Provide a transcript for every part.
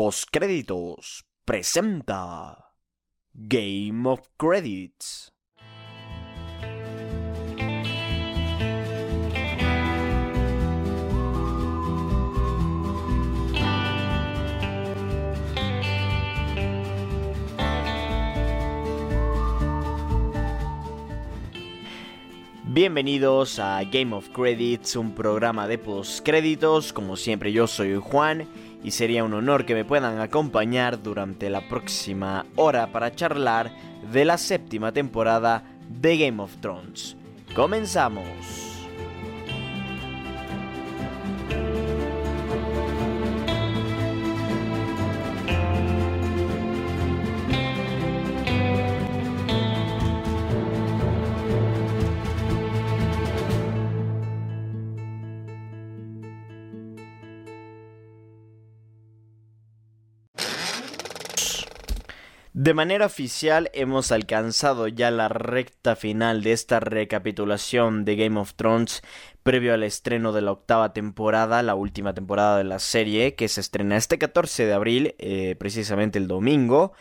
Postcréditos presenta Game of Credits. Bienvenidos a Game of Credits, un programa de postcréditos. Como siempre, yo soy Juan y sería un honor que me puedan acompañar durante la próxima hora para charlar de la séptima temporada de Game of Thrones. Comenzamos. De manera oficial hemos alcanzado ya la recta final de esta recapitulación de Game of Thrones previo al estreno de la octava temporada, la última temporada de la serie, que se estrena este 14 de abril, eh, precisamente el domingo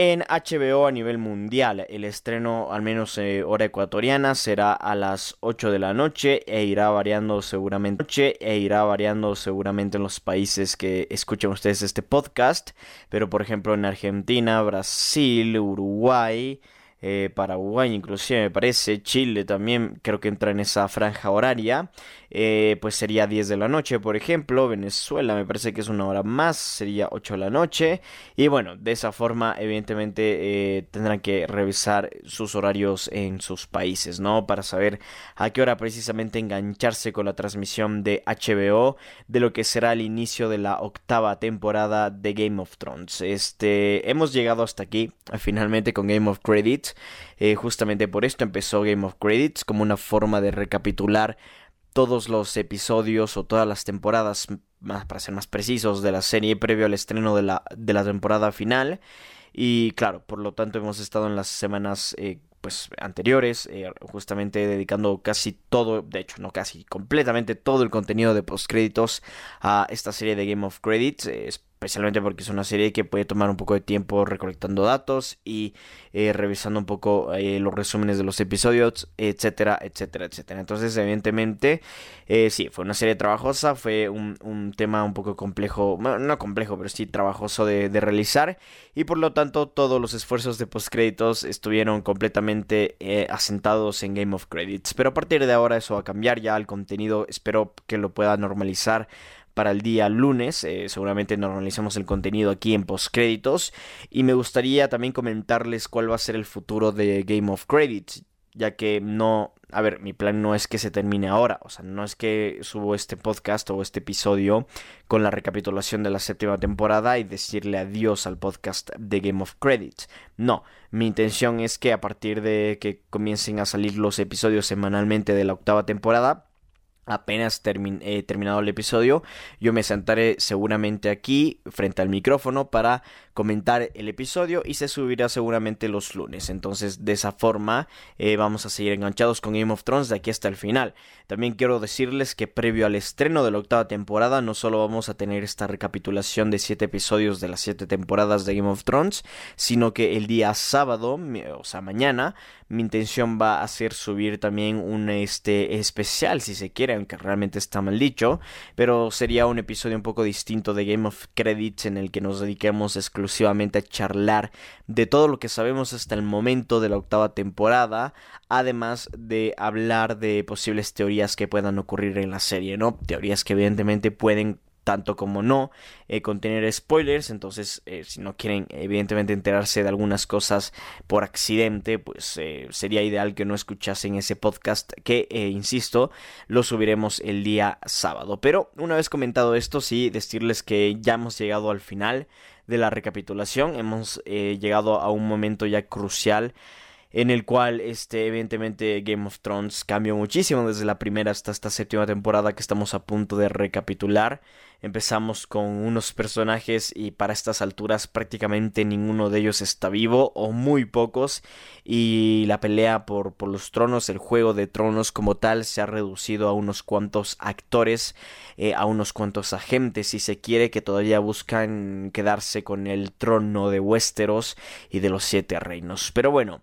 en HBO a nivel mundial. El estreno, al menos eh, hora ecuatoriana, será a las 8 de la noche e irá variando seguramente e irá variando seguramente en los países que escuchen ustedes este podcast. Pero por ejemplo en Argentina, Brasil, Uruguay, eh, Paraguay inclusive me parece, Chile también creo que entra en esa franja horaria. Eh, pues sería 10 de la noche, por ejemplo. Venezuela me parece que es una hora más, sería 8 de la noche. Y bueno, de esa forma, evidentemente, eh, tendrán que revisar sus horarios en sus países, ¿no? Para saber a qué hora precisamente engancharse con la transmisión de HBO de lo que será el inicio de la octava temporada de Game of Thrones. Este, hemos llegado hasta aquí, finalmente con Game of Credits. Eh, justamente por esto empezó Game of Credits como una forma de recapitular todos los episodios o todas las temporadas, más, para ser más precisos, de la serie previo al estreno de la, de la temporada final. Y claro, por lo tanto hemos estado en las semanas eh, pues anteriores, eh, justamente dedicando casi todo, de hecho no casi, completamente todo el contenido de postcréditos a esta serie de Game of Credits. Especialmente porque es una serie que puede tomar un poco de tiempo recolectando datos y eh, revisando un poco eh, los resúmenes de los episodios, etcétera, etcétera, etcétera. Entonces, evidentemente, eh, sí, fue una serie trabajosa, fue un, tema un poco complejo, no complejo, pero sí trabajoso de, de, realizar y por lo tanto todos los esfuerzos de postcréditos estuvieron completamente asentados en Game of Credits. Pero a partir de ahora eso va a cambiar, ya el contenido espero que lo pueda normalizar para el día lunes. Eh, seguramente normalizamos el contenido aquí en postcréditos. Y me gustaría también comentarles cuál va a ser el futuro de Game of Credits. Ya que no, a ver, mi plan no es que se termine ahora, o sea, no es que subo este podcast o este episodio con la recapitulación de la séptima temporada y decirle adiós al podcast de Game of Credits. No, mi intención es que a partir de que comiencen a salir los episodios semanalmente de la octava temporada, apenas he terminado el episodio, yo me sentaré seguramente aquí frente al micrófono para comentar el episodio y se subirá seguramente los lunes. Entonces, de esa forma, eh, vamos a seguir enganchados con Game of Thrones de aquí hasta el final. También quiero decirles que previo al estreno de la octava temporada, no solo vamos a tener esta recapitulación de siete episodios de las siete temporadas de Game of Thrones, sino que el día sábado, o sea, mañana, mi intención va a ser subir también un este especial, si se quiere, aunque realmente está mal dicho, pero sería un episodio un poco distinto de Game of Credits en el que nos dediquemos exclusivamente a charlar de todo lo que sabemos hasta el momento de la octava temporada, además de hablar de posibles teorías que puedan ocurrir en la serie, ¿no? Teorías que evidentemente pueden tanto como no eh, contener spoilers. Entonces, eh, si no quieren evidentemente enterarse de algunas cosas por accidente, pues eh, sería ideal que no escuchasen ese podcast que, insisto, lo subiremos el día sábado. Pero una vez comentado esto, sí, decirles que ya hemos llegado al final de la recapitulación. Hemos llegado a un momento ya crucial en el cual este evidentemente Game of Thrones cambió muchísimo desde la primera hasta esta séptima temporada que estamos a punto de recapitular Empezamos con unos personajes y para estas alturas prácticamente ninguno de ellos está vivo o muy pocos y la pelea por, por los tronos, el juego de tronos como tal se ha reducido a unos cuantos actores, eh, a unos cuantos agentes si se quiere que todavía buscan quedarse con el trono de Westeros y de los siete reinos. Pero bueno,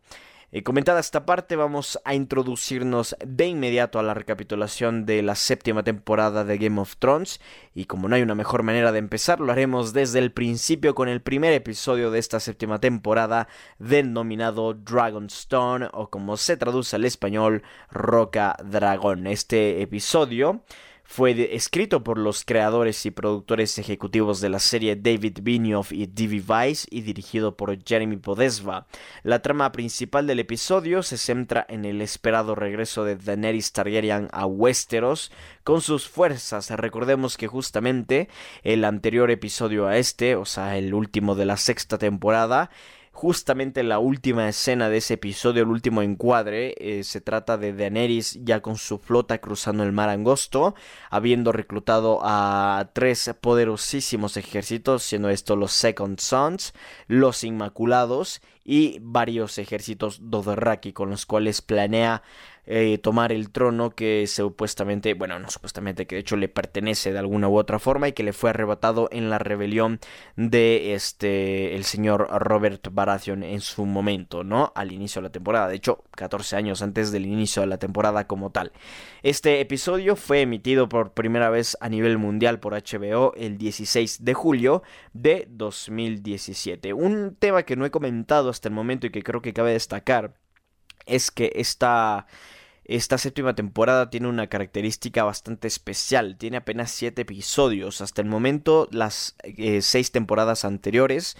eh, comentada esta parte, vamos a introducirnos de inmediato a la recapitulación de la séptima temporada de Game of Thrones. Y como no hay una mejor manera de empezar, lo haremos desde el principio con el primer episodio de esta séptima temporada, denominado Dragonstone, o como se traduce al español, Roca Dragón. Este episodio fue escrito por los creadores y productores ejecutivos de la serie David Benioff y D.V. Weiss y dirigido por Jeremy Podesva. La trama principal del episodio se centra en el esperado regreso de Daenerys Targaryen a Westeros con sus fuerzas. Recordemos que justamente el anterior episodio a este, o sea, el último de la sexta temporada, justamente la última escena de ese episodio, el último encuadre, eh, se trata de Daenerys ya con su flota cruzando el mar angosto, habiendo reclutado a tres poderosísimos ejércitos, siendo estos los Second Sons, los Inmaculados y varios ejércitos Dothraki con los cuales planea eh, tomar el trono que supuestamente, bueno, no supuestamente, que de hecho le pertenece de alguna u otra forma y que le fue arrebatado en la rebelión de este, el señor Robert Baratheon en su momento, ¿no? Al inicio de la temporada, de hecho, 14 años antes del inicio de la temporada como tal. Este episodio fue emitido por primera vez a nivel mundial por HBO el 16 de julio de 2017. Un tema que no he comentado hasta el momento y que creo que cabe destacar es que esta esta séptima temporada tiene una característica bastante especial. Tiene apenas 7 episodios. Hasta el momento, las 6 eh, temporadas anteriores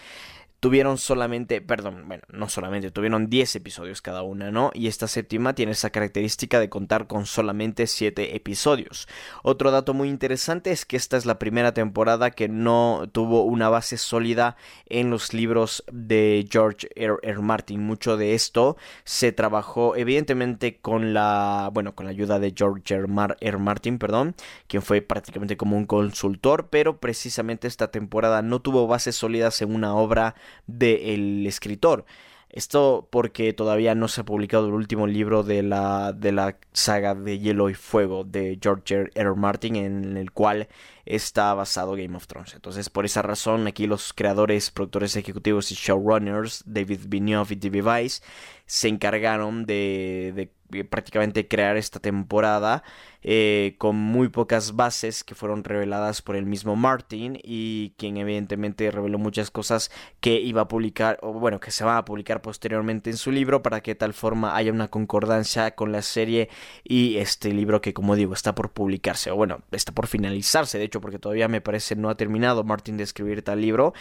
tuvieron solamente, perdón, bueno, no solamente, tuvieron 10 episodios cada una, ¿no? Y esta séptima tiene esa característica de contar con solamente 7 episodios. Otro dato muy interesante es que esta es la primera temporada que no tuvo una base sólida en los libros de George R. Martin. Mucho de esto se trabajó evidentemente con la, bueno, con la ayuda de George R. R. Martin, perdón, quien fue prácticamente como un consultor, pero precisamente esta temporada no tuvo bases sólidas en una obra del escritor. Esto porque todavía no se ha publicado el último libro de la, de la saga de Hielo y Fuego de George R. R. Martin, en el cual está basado Game of Thrones. Entonces, por esa razón, aquí los creadores, productores ejecutivos y showrunners, David Benioff y D.B. Weiss, se encargaron de, de prácticamente crear esta temporada eh, con muy pocas bases que fueron reveladas por el mismo Martin y quien evidentemente reveló muchas cosas que iba a publicar o bueno que se va a publicar posteriormente en su libro para que de tal forma haya una concordancia con la serie y este libro que como digo está por publicarse o bueno está por finalizarse de hecho porque todavía me parece no ha terminado Martin de escribir tal libro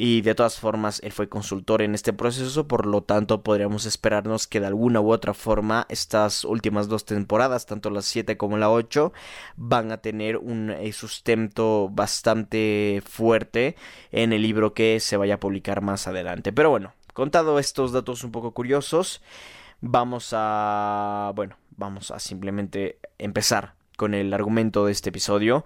y de todas formas él fue consultor en este proceso, por lo tanto podríamos esperarnos que de alguna u otra forma estas últimas dos temporadas, tanto las 7 como la 8, van a tener un eh, sustento bastante fuerte en el libro que se vaya a publicar más adelante. Pero bueno, contado estos datos un poco curiosos, vamos a, bueno, vamos a simplemente empezar con el argumento de este episodio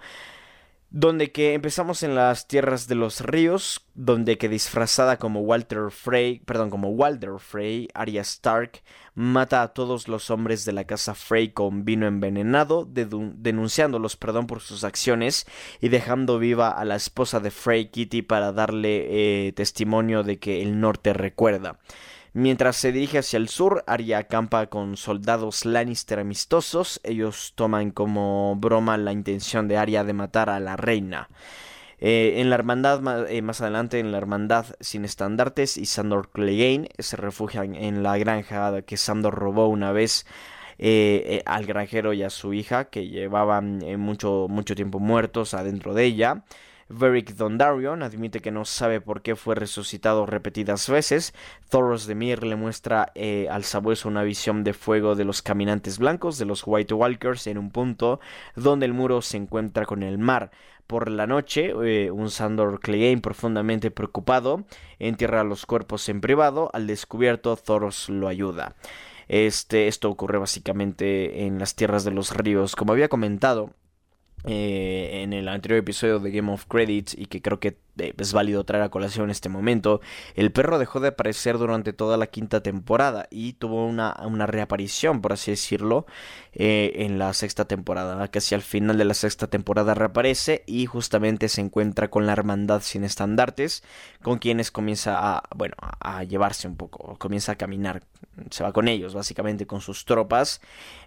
donde que empezamos en las tierras de los ríos, donde que disfrazada como Walter Frey, perdón, como Walter Frey, Arya Stark mata a todos los hombres de la casa Frey con vino envenenado, denunciándolos, perdón, por sus acciones y dejando viva a la esposa de Frey, Kitty, para darle eh, testimonio de que el norte recuerda. Mientras se dirige hacia el sur, Arya acampa con soldados Lannister amistosos. Ellos toman como broma la intención de Arya de matar a la reina. Eh, en la hermandad, eh, más adelante, en la hermandad sin estandartes y Sandor Clegane se refugian en la granja que Sandor robó una vez eh, al granjero y a su hija, que llevaban mucho, mucho tiempo muertos adentro de ella. Varric Dondarion admite que no sabe por qué fue resucitado repetidas veces. Thoros de Mir le muestra eh, al sabueso una visión de fuego de los caminantes blancos, de los White Walkers, en un punto donde el muro se encuentra con el mar. Por la noche, eh, un Sandor Clegane profundamente preocupado entierra los cuerpos en privado. Al descubierto, Thoros lo ayuda. Este, esto ocurre básicamente en las tierras de los ríos. Como había comentado, eh, en el anterior episodio de Game of Credits y que creo que eh, es válido traer a colación en este momento, el perro dejó de aparecer durante toda la quinta temporada y tuvo una, reaparición, por así decirlo, eh, en la sexta temporada. Casi al final de la sexta temporada reaparece y justamente se encuentra con la hermandad sin estandartes, con quienes comienza a, bueno, a llevarse un poco, comienza a caminar, se va con ellos, básicamente con sus tropas.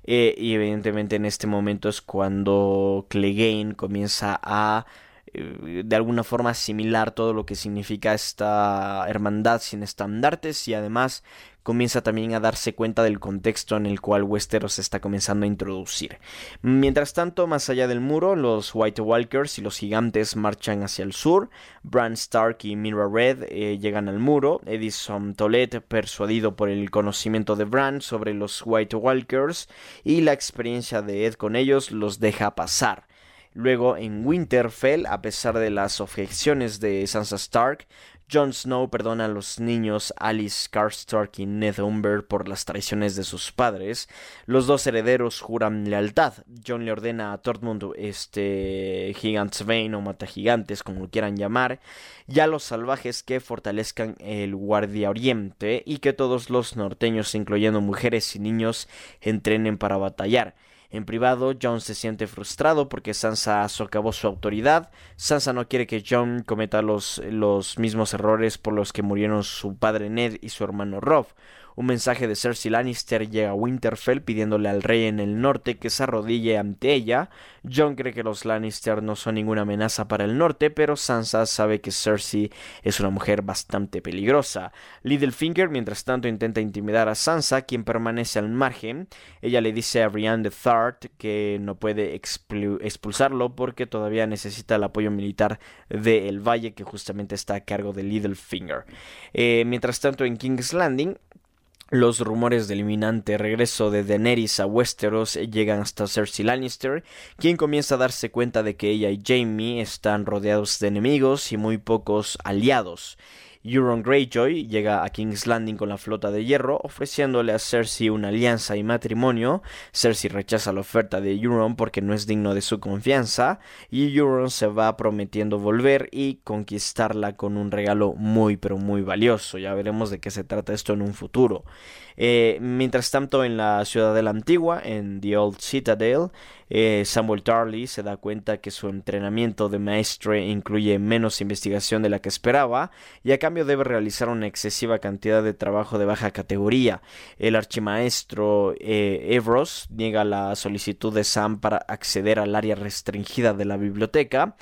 y evidentemente en este momento es cuando Clegane comienza a eh, de alguna forma asimilar todo lo que significa esta hermandad sin estandartes y además comienza también a darse cuenta del contexto en el cual Westeros está comenzando a introducir. Mientras tanto, más allá del muro, los White Walkers y los gigantes marchan hacia el sur. Bran Stark y Mira Red eh, llegan al muro. Edison Tolet, persuadido por el conocimiento de Bran sobre los White Walkers y la experiencia de Ed con ellos, los deja pasar. Luego en Winterfell, a pesar de las objeciones de Sansa Stark, Jon Snow perdona a los niños Alice Karstark y Ned Umber por las traiciones de sus padres. Los dos herederos juran lealtad. Jon le ordena a Tormund, este Gigantsbane o Matagigantes, como lo quieran llamar, y a los salvajes que fortalezcan el Guardia Oriente y que todos los norteños, incluyendo mujeres y niños, entrenen para batallar. En privado, Jon se siente frustrado porque Sansa socavó su autoridad. Sansa no quiere que Jon cometa los, los mismos errores por los que murieron su padre Ned y su hermano Robb. Un mensaje de Cersei Lannister llega a Winterfell pidiéndole al rey en el norte que se arrodille ante ella. Jon cree que los Lannister no son ninguna amenaza para el norte, pero Sansa sabe que Cersei es una mujer bastante peligrosa. Littlefinger, mientras tanto, intenta intimidar a Sansa, quien permanece al margen. Ella le dice a Brienne de Thart que no puede expulsarlo porque todavía necesita el apoyo militar de El Valle, que justamente está a cargo de Littlefinger. Eh, mientras tanto, en King's Landing, los rumores del inminente regreso de Daenerys a Westeros llegan hasta Cersei Lannister, quien comienza a darse cuenta de que ella y Jaime están rodeados de enemigos y muy pocos aliados. Euron Greyjoy llega a King's Landing con la flota de hierro, ofreciéndole a Cersei una alianza y matrimonio. Cersei rechaza la oferta de Euron porque no es digno de su confianza, y Euron se va prometiendo volver y conquistarla con un regalo muy pero muy valioso. Ya veremos de qué se trata esto en un futuro. Eh, mientras tanto, en la ciudad de la antigua, en The Old Citadel, eh, Samuel Tarly se da cuenta que su entrenamiento de maestre incluye menos investigación de la que esperaba y a cambio debe realizar una excesiva cantidad de trabajo de baja categoría. El archimaestro eh, Evros niega la solicitud de Sam para acceder al área restringida de la biblioteca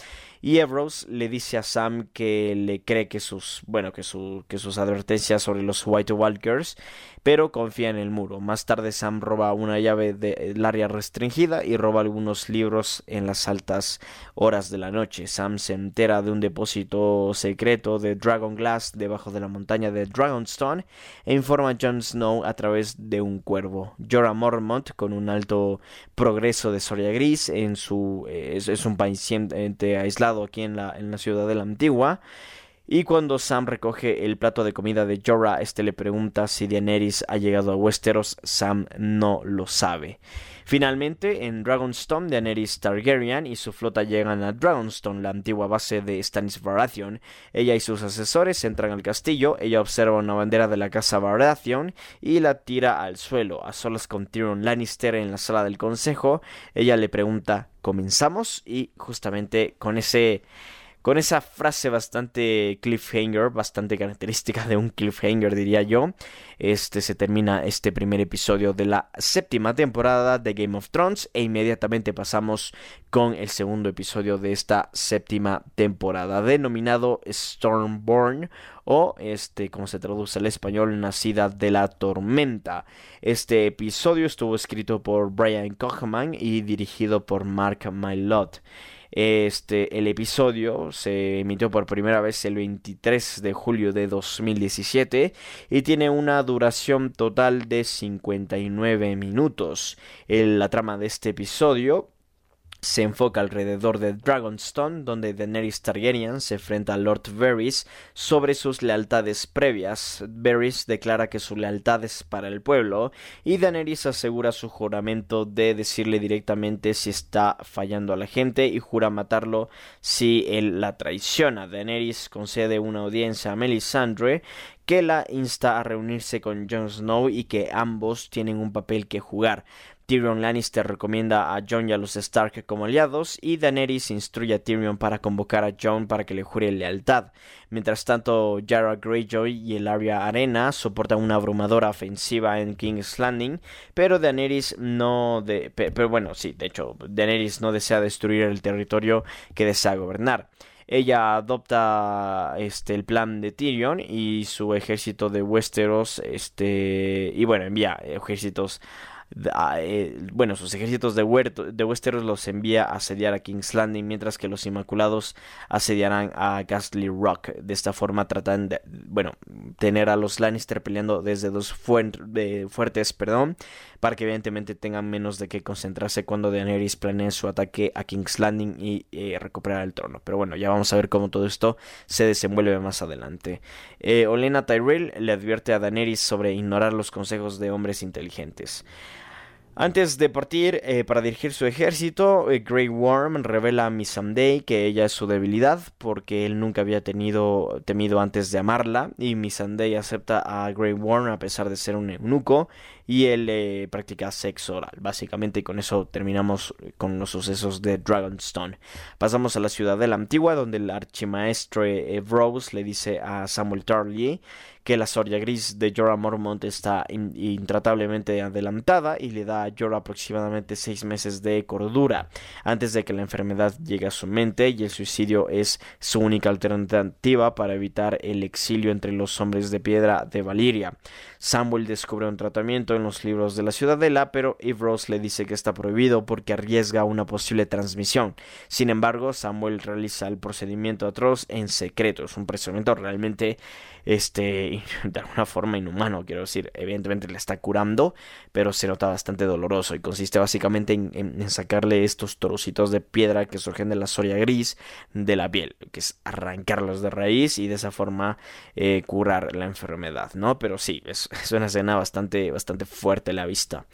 y Evros le dice a Sam que le cree que sus, bueno, que, que sus advertencias sobre los White Walkers, pero confía en el muro. Más tarde Sam roba una llave del área restringida y roba algunos libros en las altas horas de la noche. Sam se entera de un depósito secreto de Dragon Glass debajo de la montaña de Dragonstone e informa a Jon Snow a través de un cuervo. Jorah Mormont, con un alto progreso de Soria Gris, en su, eh, es, es un paciente aislado aquí en la, en la ciudad de la antigua. Y cuando Sam recoge el plato de comida de Jorah, este le pregunta si Daenerys ha llegado a Westeros. Sam no lo sabe. Finalmente, en Dragonstone, Daenerys Targaryen y su flota llegan a Dragonstone, la antigua base de Stannis Baratheon. Ella y sus asesores entran al castillo. Ella observa una bandera de la casa Baratheon y la tira al suelo. A solas con Tyrion Lannister en la sala del consejo, ella le pregunta comenzamos y justamente con ese con esa frase bastante cliffhanger, bastante característica de un cliffhanger diría yo, este se termina este primer episodio de la séptima temporada de Game of Thrones e inmediatamente pasamos con el segundo episodio de esta séptima temporada denominado Stormborn o este como se traduce al español nacida de la tormenta. Este episodio estuvo escrito por Brian Kochman y dirigido por Mark Mylott. Este, el episodio se emitió por primera vez el 23 de julio de 2017 y tiene una duración total de 59 minutos. la trama de este episodio se enfoca alrededor de Dragonstone, donde Daenerys Targaryen se enfrenta a Lord Varys sobre sus lealtades previas. Varys declara que su lealtad es para el pueblo y Daenerys asegura su juramento de decirle directamente si está fallando a la gente y jura matarlo si él la traiciona. Daenerys concede una audiencia a Melisandre que la insta a reunirse con Jon Snow y que ambos tienen un papel que jugar. Tyrion Lannister recomienda a Jon y a los Stark como aliados y Daenerys instruye a Tyrion para convocar a Jon para que le jure lealtad. Mientras tanto, Yara Greyjoy y el Arya Arena soportan una abrumadora ofensiva en King's Landing, pero Daenerys no de, pero bueno, sí, de hecho, Daenerys no desea destruir el territorio que desea gobernar ella adopta este el plan de Tyrion y su ejército de Westeros este y bueno envía ejércitos eh, bueno, sus ejércitos de, de Westeros los envía a asediar a King's Landing, mientras que los Inmaculados asediarán a Ghastly Rock. De esta forma tratan de, bueno, tener a los Lannister peleando desde dos fuertes, perdón, para que evidentemente tengan menos de qué concentrarse cuando Daenerys planee su ataque a King's Landing y eh, recuperar el trono. Pero bueno, ya vamos a ver cómo todo esto se desenvuelve más adelante. Eh, Olena Tyrell le advierte a Daenerys sobre ignorar los consejos de hombres inteligentes. Antes de partir eh, para dirigir su ejército, eh, Grey Worm revela a Missandei que ella es su debilidad porque él nunca había tenido temido antes de amarla y Missandei acepta a Grey Worm a pesar de ser un eunuco y él eh, practica sexo oral. Básicamente y con eso terminamos con los sucesos de Dragonstone. Pasamos a la ciudad de la antigua donde el archimaestre Rose le dice a Samuel Tarly que la Soria Gris de Jorah Mormont está intratablemente adelantada y le da a Jorah aproximadamente seis meses de cordura antes de que la enfermedad llegue a su mente y el suicidio es su única alternativa para evitar el exilio entre los hombres de piedra de Valiria. Samuel descubre un tratamiento en los libros de la ciudadela, pero Eve Rose le dice que está prohibido porque arriesga una posible transmisión. Sin embargo, Samuel realiza el procedimiento atroz en secreto. Es un procedimiento realmente este, de alguna forma inhumano, quiero decir, evidentemente le está curando, pero se nota bastante doloroso y consiste básicamente en, sacarle estos trocitos de piedra que surgen de la soria gris de la piel, que es arrancarlos de raíz y de esa forma eh, curar la enfermedad, ¿no? Pero sí, es, una escena bastante, bastante fuerte la vista.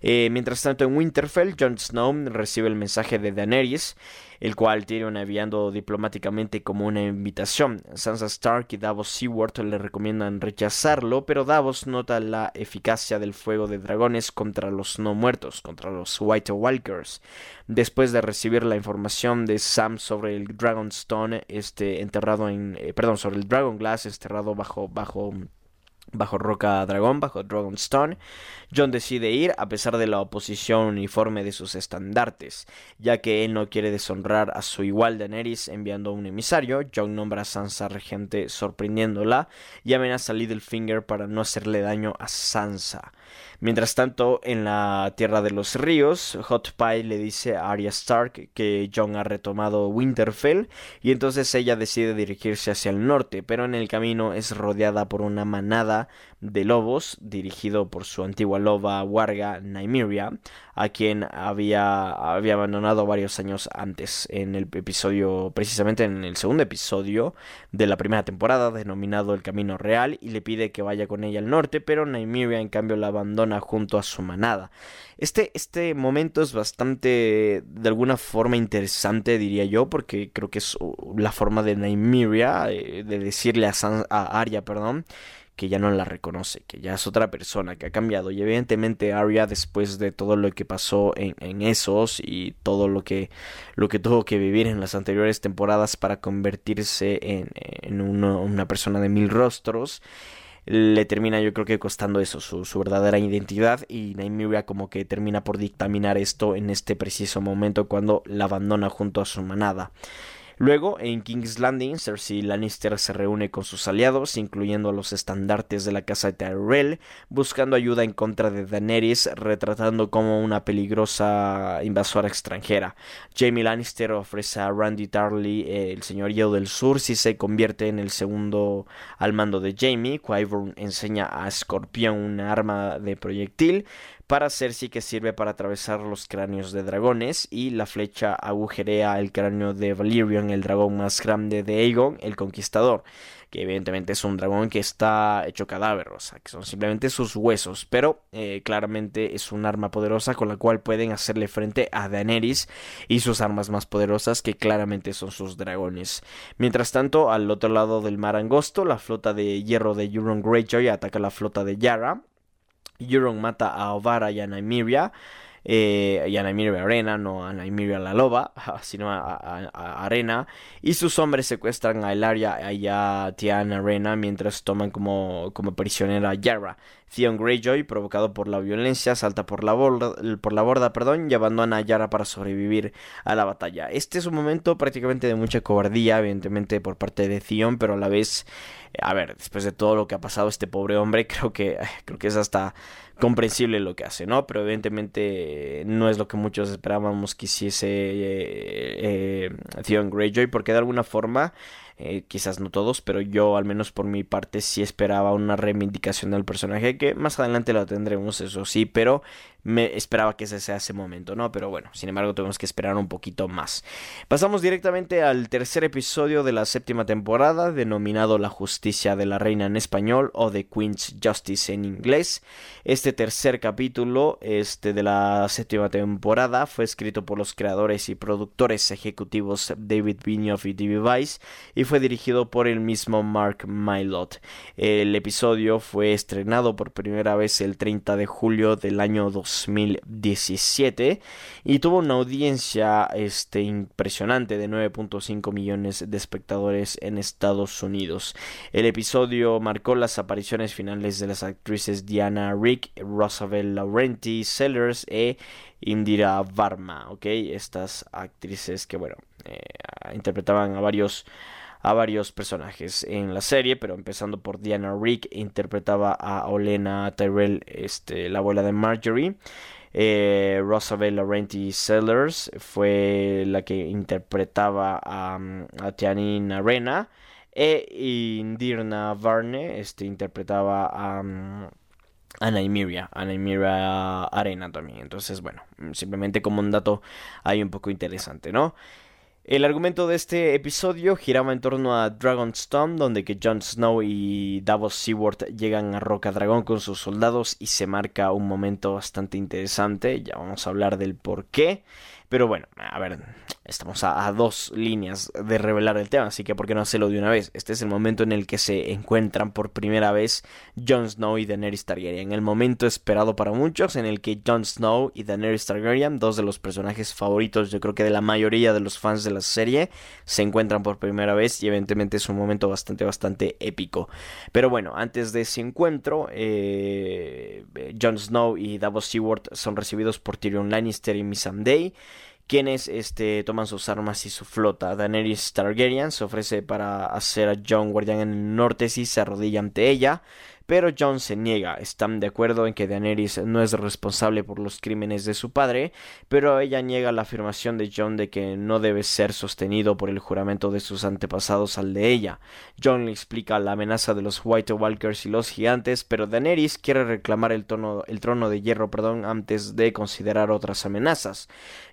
Eh, mientras tanto, en Winterfell, Jon Snow recibe el mensaje de Daenerys el cual Tyrion enviando diplomáticamente como una invitación. Sansa Stark y Davos Seaworth le recomiendan rechazarlo, pero Davos nota la eficacia del fuego de dragones contra los no muertos, contra los White Walkers. Después de recibir la información de Sam sobre el Dragonstone, este enterrado en, eh, perdón, sobre el Dragon Glass enterrado bajo bajo bajo Roca Dragón, bajo Dragonstone, John decide ir a pesar de la oposición uniforme de sus estandartes, ya que él no quiere deshonrar a su igual Daenerys enviando un emisario, John nombra a Sansa regente sorprendiéndola y amenaza a Littlefinger para no hacerle daño a Sansa. Mientras tanto, en la Tierra de los Ríos, Hot Pie le dice a Arya Stark que Jon ha retomado Winterfell y entonces ella decide dirigirse hacia el norte, pero en el camino es rodeada por una manada de lobos dirigido por su antigua loba Warga Nymeria, a quien había, había abandonado varios años antes en el episodio, precisamente en el segundo episodio de la primera temporada, denominado El Camino Real, y le pide que vaya con ella al norte, pero Nymeria en cambio la abandona junto a su manada. Este, este momento es bastante, de alguna forma, interesante, diría yo, porque creo que es la forma de Nymeria eh, de decirle a, a Arya, perdón, que ya no la reconoce, que ya es otra persona, que ha cambiado. Y evidentemente Arya, después de todo lo que pasó en, esos y todo lo que, lo que tuvo que vivir en las anteriores temporadas para convertirse en, en una persona de mil rostros, le termina yo creo que costando eso, su, su verdadera identidad y Nymeria como que termina por dictaminar esto en este preciso momento cuando la abandona junto a su manada. Luego, en King's Landing, Cersei Lannister se reúne con sus aliados, incluyendo a los estandartes de la casa de Tyrell, buscando ayuda en contra de Daenerys, retratando como una peligrosa invasora extranjera. Jamie Lannister ofrece a Randy Tarly eh, el señorío del sur si se convierte en el segundo al mando de Jamie. Qyburn enseña a Scorpion una arma de proyectil, para Cersei que sirve para atravesar los cráneos de dragones y la flecha agujerea el cráneo de Valyrian, el dragón más grande de Aegon, el conquistador que evidentemente es un dragón que está hecho cadáver, o sea, que son simplemente sus huesos, pero eh, claramente es un arma poderosa con la cual pueden hacerle frente a Daenerys y sus armas más poderosas, que claramente son sus dragones. Mientras tanto, al otro lado del mar angosto, la flota de hierro de Euron Greyjoy ataca la flota de Yara. Euron mata a Ovara y a Nymeria eh, y a Naimiria Arena, no a Naimiria la loba, sino a, Arena, y sus hombres secuestran a Elaria y a Tiana Arena mientras toman como, como prisionera a Yara. Theon Greyjoy, provocado por la violencia, salta por la borda, por la borda perdón, y abandona a Yara para sobrevivir a la batalla. Este es un momento prácticamente de mucha cobardía, evidentemente por parte de Theon, pero a la vez, a ver, después de todo lo que ha pasado este pobre hombre, creo que, creo que es hasta comprensible lo que hace, ¿no? Pero evidentemente no es lo que muchos esperábamos que hiciese eh, eh, Theon Greyjoy, porque de alguna forma eh, quizás no todos, pero yo al menos por mi parte sí esperaba una reivindicación del personaje, que más adelante lo tendremos, eso sí, pero me esperaba que ese sea ese momento, ¿no? Pero bueno, sin embargo tenemos que esperar un poquito más. Pasamos directamente al tercer episodio de la séptima temporada, denominado La Justicia de la Reina en español o The Queen's Justice en inglés. Este tercer capítulo este, de la séptima temporada fue escrito por los creadores y productores ejecutivos David Benioff y D.B. Weiss y fue dirigido por el mismo Mark Mylott. El episodio fue estrenado por primera vez el 30 de julio del año 2000 2017 y tuvo una audiencia este, impresionante de 9.5 millones de espectadores en Estados Unidos. El episodio marcó las apariciones finales de las actrices Diana Rick, Rosabel Laurenti Sellers e Indira Varma. Estas actrices que, bueno, eh, interpretaban a varios a varios personajes en la serie, pero empezando por Diana Rick, interpretaba a Olena Tyrell, este, la abuela de Marjorie. Eh, Rosabel Laurenti Sellers fue la que interpretaba a, a Tianine Arena. E Indirna Varne este, interpretaba a, a Nymeria, Arena también. Entonces, bueno, simplemente como un dato ahí un poco interesante, ¿no? El argumento de este episodio giraba en torno a Dragonstone, donde que Jon Snow y Davos Seaworth llegan a Roca Dragón con sus soldados y se marca un momento bastante interesante. Ya vamos a hablar del por qué. Pero bueno, a ver, estamos a, dos líneas de revelar el tema, así que ¿por qué no hacerlo de una vez? Este es el momento en el que se encuentran por primera vez Jon Snow y Daenerys Targaryen. El momento esperado para muchos en el que Jon Snow y Daenerys Targaryen, dos de los personajes favoritos yo creo que de la mayoría de los fans de la serie, se encuentran por primera vez y evidentemente es un momento bastante, bastante épico. Pero bueno, antes de ese encuentro, eh, Jon Snow y Davos Seaworth son recibidos por Tyrion Lannister y Missandei quienes este, toman sus armas y su flota. Daenerys Targaryen se ofrece para hacer a Jon guardián en el norte si se arrodilla ante ella pero Jon se niega. Están de acuerdo en que Daenerys no es responsable por los crímenes de su padre, pero ella niega la afirmación de Jon de que no debe ser sostenido por el juramento de sus antepasados al de ella. Jon le explica la amenaza de los White Walkers y los gigantes, pero Daenerys quiere reclamar el, el trono de hierro perdón, antes de considerar otras amenazas.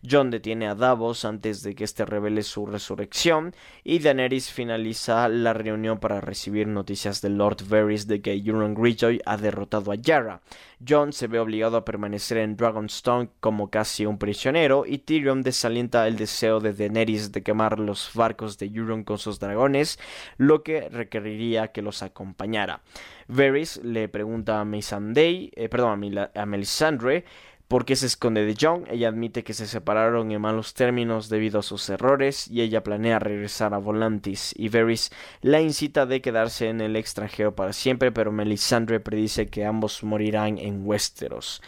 Jon detiene a Davos antes de que éste revele su resurrección y Daenerys finaliza la reunión para recibir noticias de Lord Varys de que Greyjoy ha derrotado a Yara. Jon se ve obligado a permanecer en Dragonstone como casi un prisionero y Tyrion desalienta el deseo de Daenerys de quemar los barcos de Euron con sus dragones, lo que requeriría que los acompañara. Varys le pregunta a eh, a Melisandre ¿Por qué se esconde de John? Ella admite que se separaron en malos términos debido a sus errores y ella planea regresar a Volantis. Y Varys la incita de quedarse en el extranjero para siempre, pero Melisandre predice que ambos morirán en Westeros.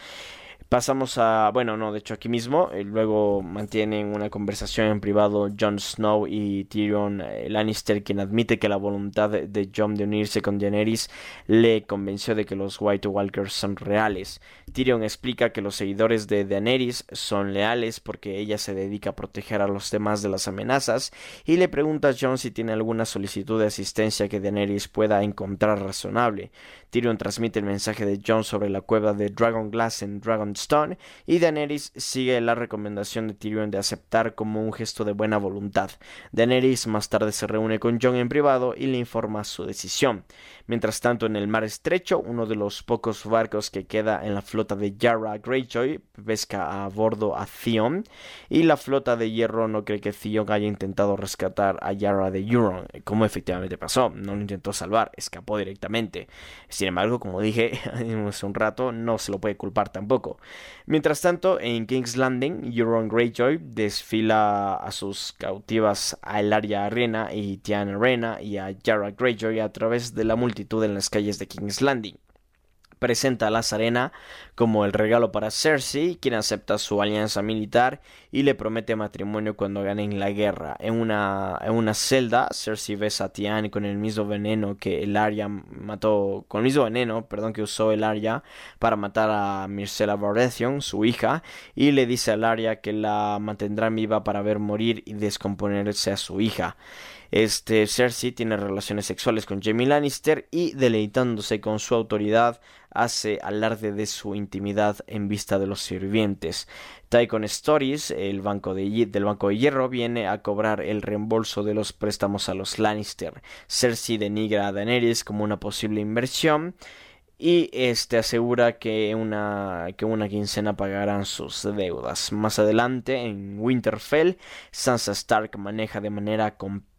Pasamos a, bueno, no, de hecho aquí mismo, eh, luego mantienen una conversación en privado Jon Snow y Tyrion eh, Lannister, quien admite que la voluntad de Jon de unirse con Daenerys le convenció de que los White Walkers son reales. Tyrion explica que los seguidores de Daenerys son leales porque ella se dedica a proteger a los demás de las amenazas y le pregunta a Jon si tiene alguna solicitud de asistencia que Daenerys pueda encontrar razonable. Tyrion transmite el mensaje de Jon sobre la cueva de Dragon Glass en Dragonstone y Daenerys sigue la recomendación de Tyrion de aceptar como un gesto de buena voluntad. Daenerys más tarde se reúne con Jon en privado y le informa su decisión. Mientras tanto, en el mar estrecho, uno de los pocos barcos que queda en la flota de Yara Greyjoy pesca a bordo a Theon y la flota de hierro no cree que Theon haya intentado rescatar a Yara de Euron, como efectivamente pasó, no lo intentó salvar, escapó directamente. Sin embargo, como dije hace un rato, no se lo puede culpar tampoco. Mientras tanto, en King's Landing, Euron Greyjoy desfila a sus cautivas a Elaria Arena y Tiana Arena y a Yara Greyjoy a través de la multitud en las calles de King's Landing. Presenta a la Sarena como el regalo para Cersei, quien acepta su alianza militar y le promete matrimonio cuando ganen la guerra. En una, en una celda, Cersei besa a Tian con el mismo veneno que el Arya mató, con el mismo veneno, perdón, que usó el Arya para matar a Myrcella Baratheon, su hija, y le dice a Arya que la mantendrá viva para ver morir y descomponerse a su hija. Este Cersei tiene relaciones sexuales con Jaime Lannister y deleitándose con su autoridad hace alarde de su intimidad en vista de los sirvientes. Tycoon Stories, el banco de, del Banco de Hierro, viene a cobrar el reembolso de los préstamos a los Lannister. Cersei denigra a Daenerys como una posible inversión y este asegura que una, que una quincena pagarán sus deudas. Más adelante, en Winterfell, Sansa Stark maneja de manera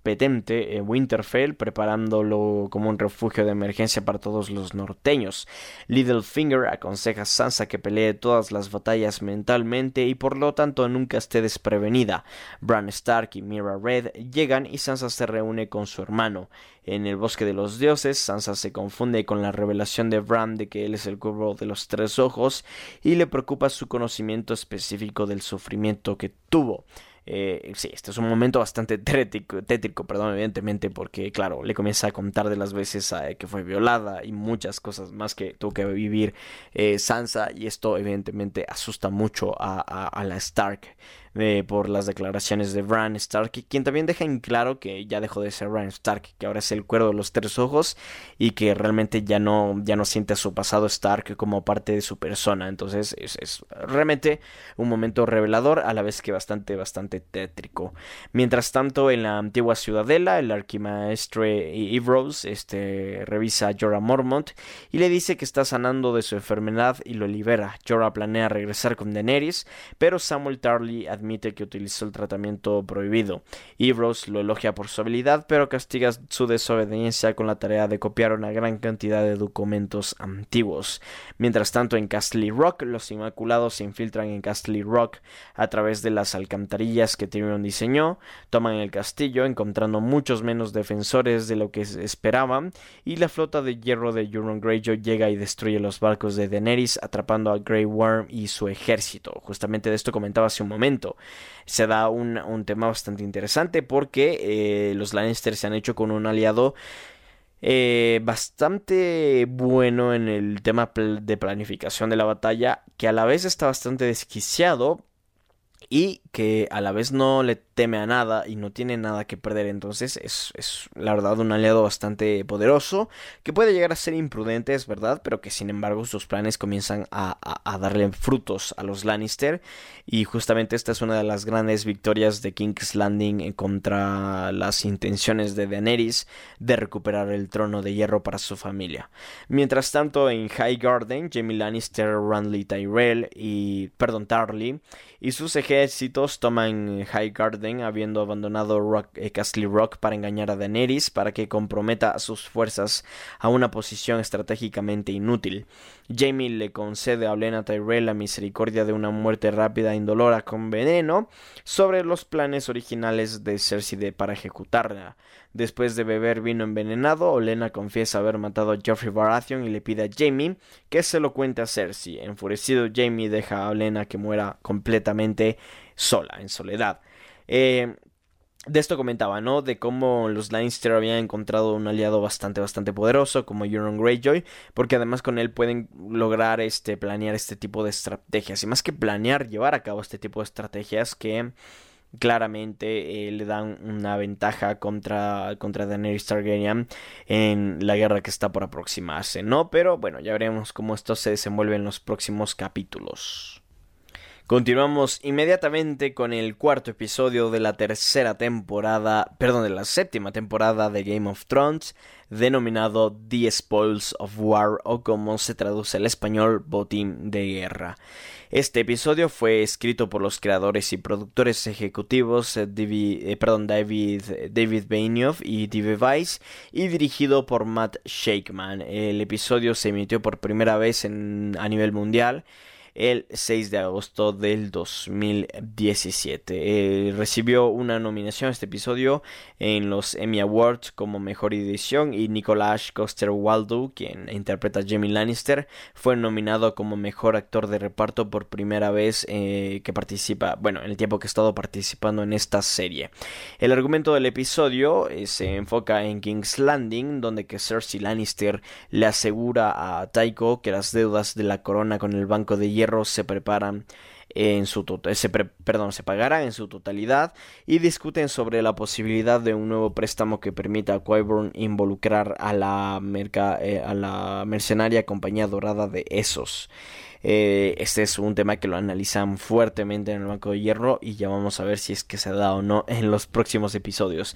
competente Winterfell, preparándolo como un refugio de emergencia para todos los norteños. Littlefinger aconseja a Sansa que pelee todas las batallas mentalmente y por lo tanto nunca esté desprevenida. Bran Stark y Mira Red llegan y Sansa se reúne con su hermano. En el bosque de los dioses, Sansa se confunde con la revelación de Bran de que él es el cuervo de los tres ojos y le preocupa su conocimiento específico del sufrimiento que tuvo. Eh, sí, este es un momento bastante tétrico, perdón, evidentemente, porque, claro, le comienza a contar de las veces eh, que fue violada y muchas cosas más que tuvo que vivir eh, Sansa, y esto, evidentemente, asusta mucho a, a la Stark por las declaraciones de Bran Stark, quien también deja en claro que ya dejó de ser Bran Stark, que ahora es el cuero de los tres ojos y que realmente ya no, ya no siente a su pasado Stark como parte de su persona. Entonces es, realmente un momento revelador, a la vez que bastante, bastante tétrico. Mientras tanto, en la antigua ciudadela, el arquimaestre Evros este, revisa a Jorah Mormont y le dice que está sanando de su enfermedad y lo libera. Jorah planea regresar con Daenerys, pero Samuel Tarly admite que utilizó el tratamiento prohibido. Evros lo elogia por su habilidad, pero castiga su desobediencia con la tarea de copiar una gran cantidad de documentos antiguos. Mientras tanto, en Castle Rock, los Inmaculados se infiltran en Castle Rock a través de las alcantarillas que Tyrion diseñó, toman el castillo, encontrando muchos menos defensores de lo que esperaban, y la flota de hierro de Euron Greyjoy llega y destruye los barcos de Daenerys, atrapando a Grey Worm y su ejército. Justamente de esto comentaba hace un momento se da un, tema bastante interesante porque eh, los Lannister se han hecho con un aliado eh, bastante bueno en el tema de planificación de la batalla, que a la vez está bastante desquiciado y que a la vez no le teme a nada y no tiene nada que perder. Entonces es, es, la verdad un aliado bastante poderoso que puede llegar a ser imprudente, es verdad, pero que sin embargo sus planes comienzan a, a, darle frutos a los Lannister. Y justamente esta es una de las grandes victorias de King's Landing contra las intenciones de Daenerys de recuperar el trono de hierro para su familia. Mientras tanto, en High Garden, Jamie Lannister, Randley Tyrell y, perdón, Tarly y sus ejércitos toman High Garden habiendo abandonado eh, Castle Rock para engañar a Daenerys para que comprometa a sus fuerzas a una posición estratégicamente inútil. Jamie le concede a Olenna Tyrell la misericordia de una muerte rápida e indolora con veneno sobre los planes originales de Cersei para ejecutarla. Después de beber vino envenenado, Olena confiesa haber matado a Joffrey Baratheon y le pide a Jamie que se lo cuente a Cersei. Enfurecido, Jamie deja a Olena que muera completamente sola, en soledad. Eh, de esto comentaba, ¿no? De cómo los Lannister habían encontrado un aliado bastante, bastante poderoso como Euron Greyjoy, porque además con él pueden lograr este, planear este tipo de estrategias, y más que planear, llevar a cabo este tipo de estrategias que claramente eh, le dan una ventaja contra, contra Daenerys Targaryen en la guerra que está por aproximarse, ¿no? Pero bueno, ya veremos cómo esto se desenvuelve en los próximos capítulos. Continuamos inmediatamente con el cuarto episodio de la tercera temporada, perdón, de la séptima temporada de Game of Thrones, denominado The Spoils of War o como se traduce al español, Botín de Guerra. Este episodio fue escrito por los creadores y productores ejecutivos eh, David, eh, perdón, David, David Benioff y Dave Weiss y dirigido por Matt Shakeman. El episodio se emitió por primera vez a nivel mundial el 6 de agosto del 2017. Eh, recibió una nominación este episodio en los Emmy Awards como mejor edición y Nicolás Coster Waldo, quien interpreta a Jamie Lannister, fue nominado como mejor actor de reparto por primera vez eh, que participa, bueno, en el tiempo que ha estado participando en esta serie. El argumento del episodio eh, se enfoca en King's Landing, donde que Cersei Lannister le asegura a Taiko que las deudas de la corona con el Banco de Hierro se preparan en su se perdón, se pagarán en su totalidad y discuten sobre la posibilidad de un nuevo préstamo que permita a Qyburn involucrar a la, eh, a la mercenaria compañía dorada de Esos. Eh, este es un tema que lo analizan fuertemente en el Banco de Hierro y ya vamos a ver si es que se da o no en los próximos episodios.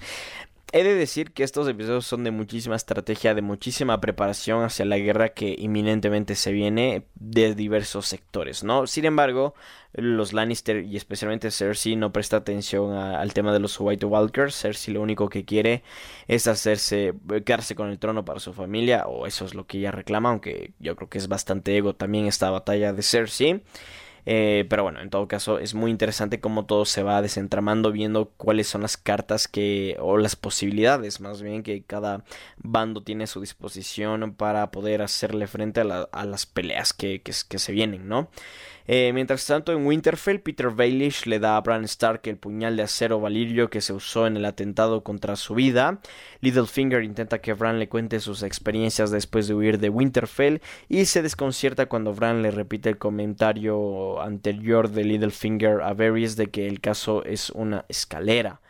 He de decir que estos episodios son de muchísima estrategia, de muchísima preparación hacia la guerra que inminentemente se viene de diversos sectores, ¿no? Sin embargo, los Lannister y especialmente Cersei no presta atención al tema de los White Walkers. Cersei lo único que quiere es hacerse, quedarse con el trono para su familia, o eso es lo que ella reclama, aunque yo creo que es bastante ego también esta batalla de Cersei. Eh, pero bueno, en todo caso es muy interesante cómo todo se va desentramando viendo cuáles son las cartas que o las posibilidades más bien que cada bando tiene a su disposición para poder hacerle frente a, las peleas que, que, que se vienen, ¿no? Eh, mientras tanto, en Winterfell, Peter Baelish le da a Bran Stark el puñal de acero valirio que se usó en el atentado contra su vida. Littlefinger intenta que Bran le cuente sus experiencias después de huir de Winterfell y se desconcierta cuando Bran le repite el comentario anterior de Littlefinger a Varys de que el caso es una escalera.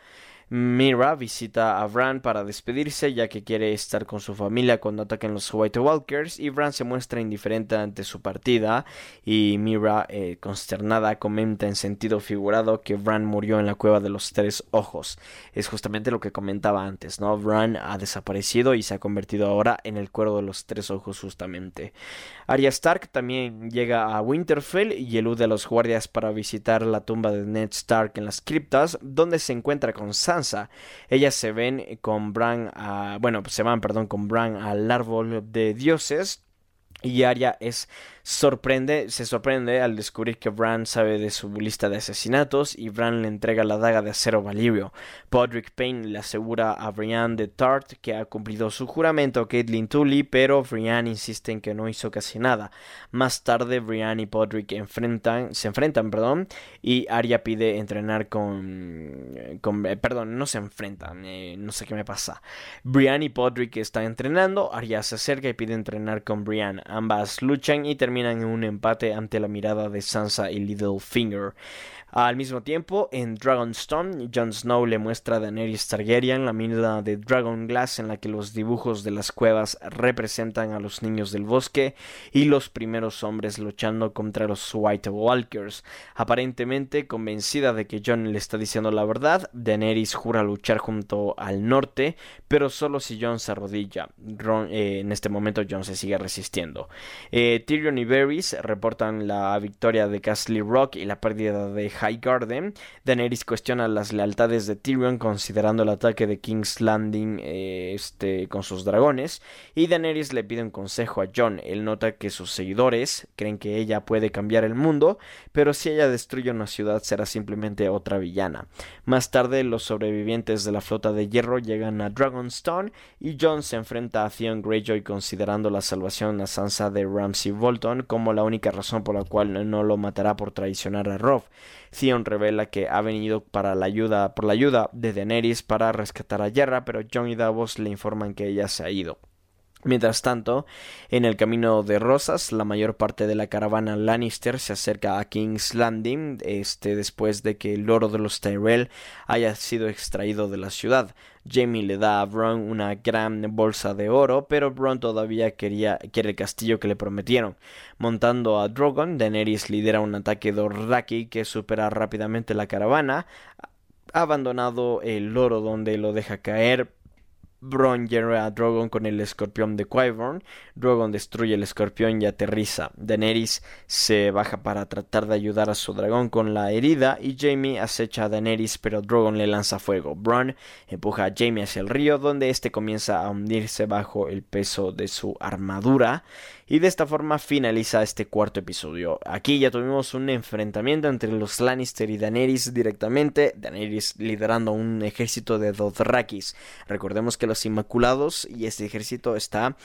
Mira visita a Bran para despedirse ya que quiere estar con su familia cuando ataquen los White Walkers y Bran se muestra indiferente ante su partida y Mira eh, consternada comenta en sentido figurado que Bran murió en la cueva de los tres ojos. Es justamente lo que comentaba antes, ¿no? Bran ha desaparecido y se ha convertido ahora en el cuero de los tres ojos justamente. Arya Stark también llega a Winterfell y elude a los guardias para visitar la tumba de Ned Stark en las criptas donde se encuentra con Sansa ellas se ven con Bran, bueno, se van, perdón, con Bran al árbol de dioses. Y Arya es sorprende, se sorprende al descubrir que Bran sabe de su lista de asesinatos y Bran le entrega la daga de acero Valirio. Podrick Payne le asegura a Brienne de Tart que ha cumplido su juramento a Caitlyn Tully, pero Brienne insiste en que no hizo casi nada. Más tarde Brienne y Podrick se enfrentan, perdón, y Arya pide entrenar con, con eh, perdón, no se enfrentan, eh, no sé qué me pasa. Brienne y Podrick están entrenando, Arya se acerca y pide entrenar con Brienne. Ambas luchan y terminan en un empate ante la mirada de Sansa y Littlefinger. Al mismo tiempo, en Dragonstone, Jon Snow le muestra a Daenerys Targaryen la mina de Dragon Glass en la que los dibujos de las cuevas representan a los niños del bosque y los primeros hombres luchando contra los White Walkers. Aparentemente convencida de que Jon le está diciendo la verdad, Daenerys jura luchar junto al norte, pero solo si Jon se arrodilla. Eh, en este momento Jon se sigue resistiendo. Eh, Tyrion y Varys reportan la victoria de Castle Rock y la pérdida de High Garden. Daenerys cuestiona las lealtades de Tyrion considerando el ataque de King's Landing eh, este, con sus dragones. Y Daenerys le pide un consejo a Jon. Él nota que sus seguidores creen que ella puede cambiar el mundo, pero si ella destruye una ciudad será simplemente otra villana. Más tarde los sobrevivientes de la flota de hierro llegan a Dragonstone y Jon se enfrenta a Theon Greyjoy considerando la salvación a Sansa de Ramsay Bolton como la única razón por la cual no lo matará por traicionar a Robb. Theon revela que ha venido para la ayuda, por la ayuda de Daenerys para rescatar a Yerra, pero Jon y Davos le informan que ella se ha ido. Mientras tanto, en el camino de Rosas, la mayor parte de la caravana Lannister se acerca a King's Landing, este, después de que el oro de los Tyrell haya sido extraído de la ciudad. Jamie le da a Bron una gran bolsa de oro, pero Bron todavía quería, quiere el castillo que le prometieron. Montando a Drogon, Daenerys lidera un ataque Raki que supera rápidamente la caravana. Ha abandonado el oro donde lo deja caer, Bron lleva a Drogon con el escorpión de Qyburn. Drogon destruye el escorpión y aterriza. Daenerys se baja para tratar de ayudar a su dragón con la herida y Jaime acecha a Daenerys pero Drogon le lanza fuego. Bron empuja a Jaime hacia el río donde éste comienza a hundirse bajo el peso de su armadura y de esta forma finaliza este cuarto episodio. Aquí ya tuvimos un enfrentamiento entre los Lannister y Daenerys directamente, Daenerys liderando un ejército de Dothrakis. Recordemos que los Inmaculados y este ejército está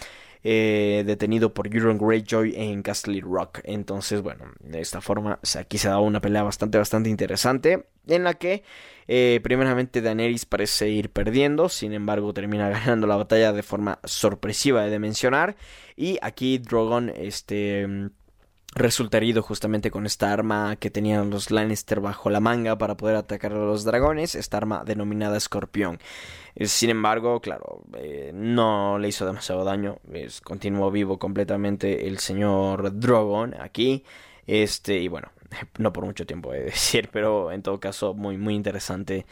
eh, detenido por Euron Greyjoy en Castle Rock. Entonces, bueno, de esta forma aquí se da una pelea bastante, bastante interesante en la que eh, primeramente Daenerys parece ir perdiendo, sin embargo termina ganando la batalla de forma sorpresiva de mencionar y aquí Drogon este resulta herido justamente con esta arma que tenían los Lannister bajo la manga para poder atacar a los dragones, esta arma denominada Escorpión. Eh, sin embargo, claro, eh, no le hizo demasiado daño, es, continuó vivo completamente el señor Drogon aquí, este, y bueno, no por mucho tiempo he de decir, pero en todo caso muy muy interesante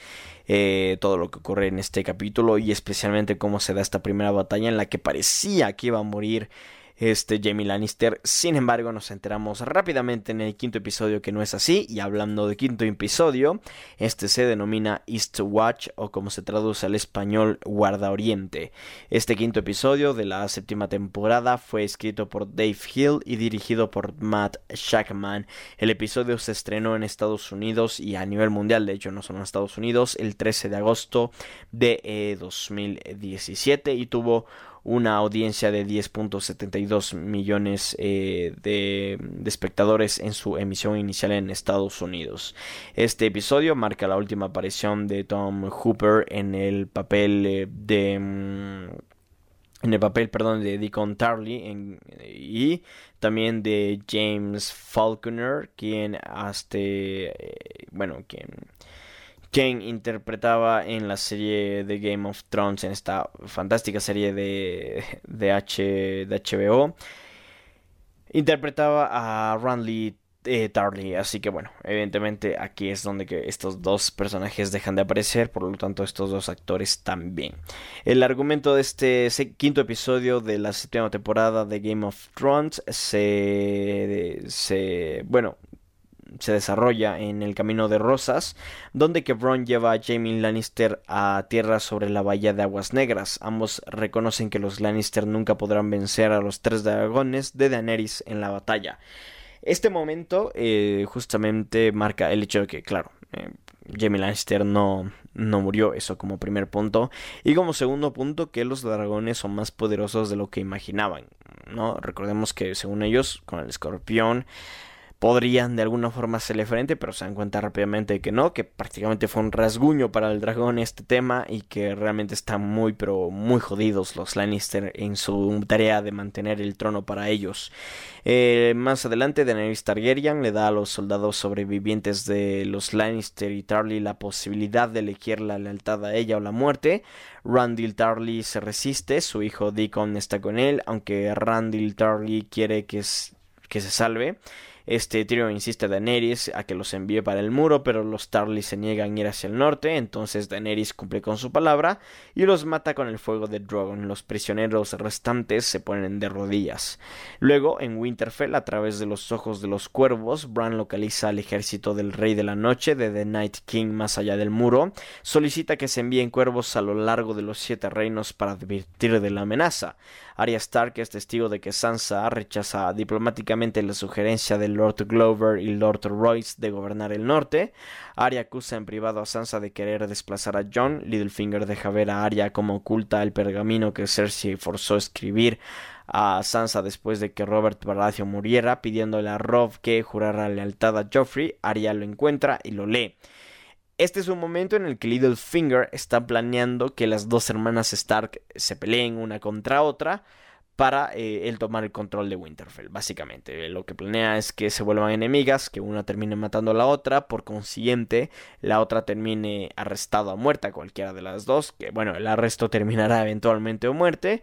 eh, todo lo que ocurre en este capítulo y especialmente cómo se da esta primera batalla en la que parecía que iba a morir este Jamie Lannister. Sin embargo, nos enteramos rápidamente en el quinto episodio que no es así. Y hablando de quinto episodio, este se denomina East Watch o como se traduce al español Guarda Oriente. Este quinto episodio de la séptima temporada fue escrito por Dave Hill y dirigido por Matt Shackman. El episodio se estrenó en Estados Unidos y a nivel mundial, de hecho no solo en Estados Unidos, el 13 de agosto de 2017 eh, y tuvo una audiencia de 10.72 millones eh, de, espectadores en su emisión inicial en Estados Unidos. Este episodio marca la última aparición de Tom Hooper en el papel eh, de mm, en el papel, perdón, de Deacon Tarley y también de James Falconer, quien hasta, eh, bueno, quien quien interpretaba en la serie de Game of Thrones, en esta fantástica serie de, de, H, de HBO. Interpretaba a Randy eh, Tarly, así que bueno, evidentemente aquí es donde que estos dos personajes dejan de aparecer, por lo tanto estos dos actores también. El argumento de este quinto episodio de la séptima temporada de Game of Thrones se, se bueno, se desarrolla en el Camino de Rosas, donde que lleva a Jaime Lannister a tierra sobre la bahía de Aguas Negras. Ambos reconocen que los Lannister nunca podrán vencer a los tres dragones de Daenerys en la batalla. Este momento eh, justamente marca el hecho de que, claro, eh, Jaime Lannister no, no murió, eso como primer punto. Y como segundo punto, que los dragones son más poderosos de lo que imaginaban. ¿no? Recordemos que según ellos, con el escorpión podrían de alguna forma hacerle frente, pero se dan cuenta rápidamente que no, que prácticamente fue un rasguño para el dragón este tema y que realmente están muy, pero muy jodidos los Lannister en su tarea de mantener el trono para ellos. Eh, más adelante, Daenerys Targaryen le da a los soldados sobrevivientes de los Lannister y Tarly la posibilidad de elegir la lealtad a ella o la muerte. Randall Tarly se resiste, su hijo Deacon está con él, aunque Randall Tarly quiere que, que se salve. Este Tyrion insiste a Daenerys a que los envíe para el muro, pero los Tarly se niegan a ir hacia el norte, entonces Daenerys cumple con su palabra y los mata con el fuego de Drogon. Los prisioneros restantes se ponen de rodillas. Luego, en Winterfell, a través de los ojos de los cuervos, Bran localiza al ejército del Rey de la Noche de The Night King más allá del muro, solicita que se envíen cuervos a lo largo de los siete reinos para advertir de la amenaza. Arya Stark es testigo de que Sansa rechaza diplomáticamente la sugerencia de Lord Glover y Lord Royce de gobernar el norte. Arya acusa en privado a Sansa de querer desplazar a John. Littlefinger deja ver a Arya como oculta el pergamino que Cersei forzó a escribir a Sansa después de que Robert Baratheon muriera, pidiéndole a Robb que jurara lealtad a Joffrey. Arya lo encuentra y lo lee. Este es un momento en el que Littlefinger está planeando que las dos hermanas Stark se peleen una contra otra para eh, él tomar el control de Winterfell, básicamente. Lo que planea es que se vuelvan enemigas, que una termine matando a la otra, por consiguiente, la otra termine arrestada o muerta, cualquiera de las dos, que bueno, el arresto terminará eventualmente o muerte,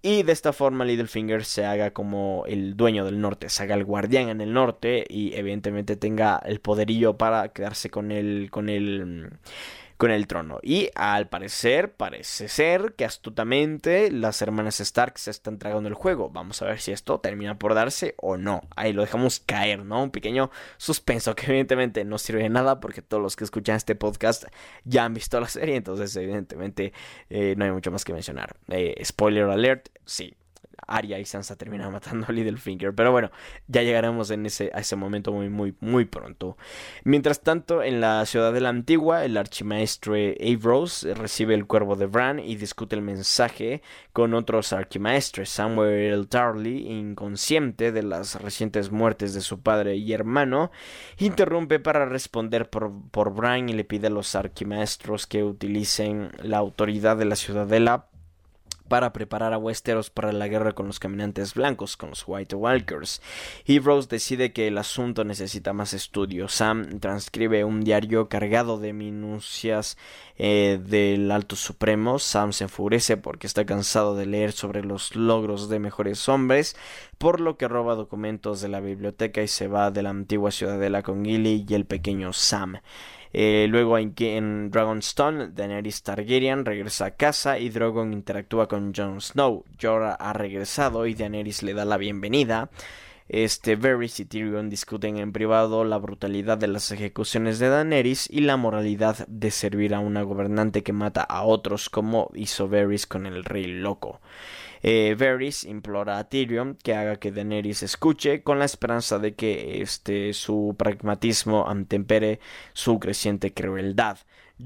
y de esta forma Littlefinger se haga como el dueño del norte, se haga el guardián en el norte y evidentemente tenga el poderío para quedarse con el con el con el trono. Y al parecer, parece ser que astutamente las hermanas Stark se están tragando el juego. Vamos a ver si esto termina por darse o no. Ahí lo dejamos caer, ¿no? Un pequeño suspenso que evidentemente no sirve de nada porque todos los que escuchan este podcast ya han visto la serie. Entonces, evidentemente, eh, no hay mucho más que mencionar. Eh, spoiler alert, sí, Arya y Sansa terminan matando a Littlefinger. Pero bueno, ya llegaremos en ese, a ese momento muy, muy, muy pronto. Mientras tanto, en la ciudad de la antigua, el archimaestre Averose recibe el cuervo de Bran y discute el mensaje con otros archimaestres. Samuel Tarly, inconsciente de las recientes muertes de su padre y hermano, interrumpe para responder por, por Bran y le pide a los archimaestros que utilicen la autoridad de la ciudadela para preparar a Westeros para la guerra con los caminantes blancos, con los White Walkers. Heroes decide que el asunto necesita más estudio. Sam transcribe un diario cargado de minucias eh, del Alto Supremo. Sam se enfurece porque está cansado de leer sobre los logros de mejores hombres, por lo que roba documentos de la biblioteca y se va de la antigua ciudadela con Gilly y el pequeño Sam. Eh, luego en, en Dragonstone, Daenerys Targaryen regresa a casa y Drogon interactúa con Jon Snow. Jorah ha regresado y Daenerys le da la bienvenida. Este, Varys y Tyrion discuten en privado la brutalidad de las ejecuciones de Daenerys y la moralidad de servir a una gobernante que mata a otros como hizo Varys con el rey loco. Eh, Varys implora a Tyrion que haga que Daenerys escuche con la esperanza de que este, su pragmatismo antempere su creciente crueldad.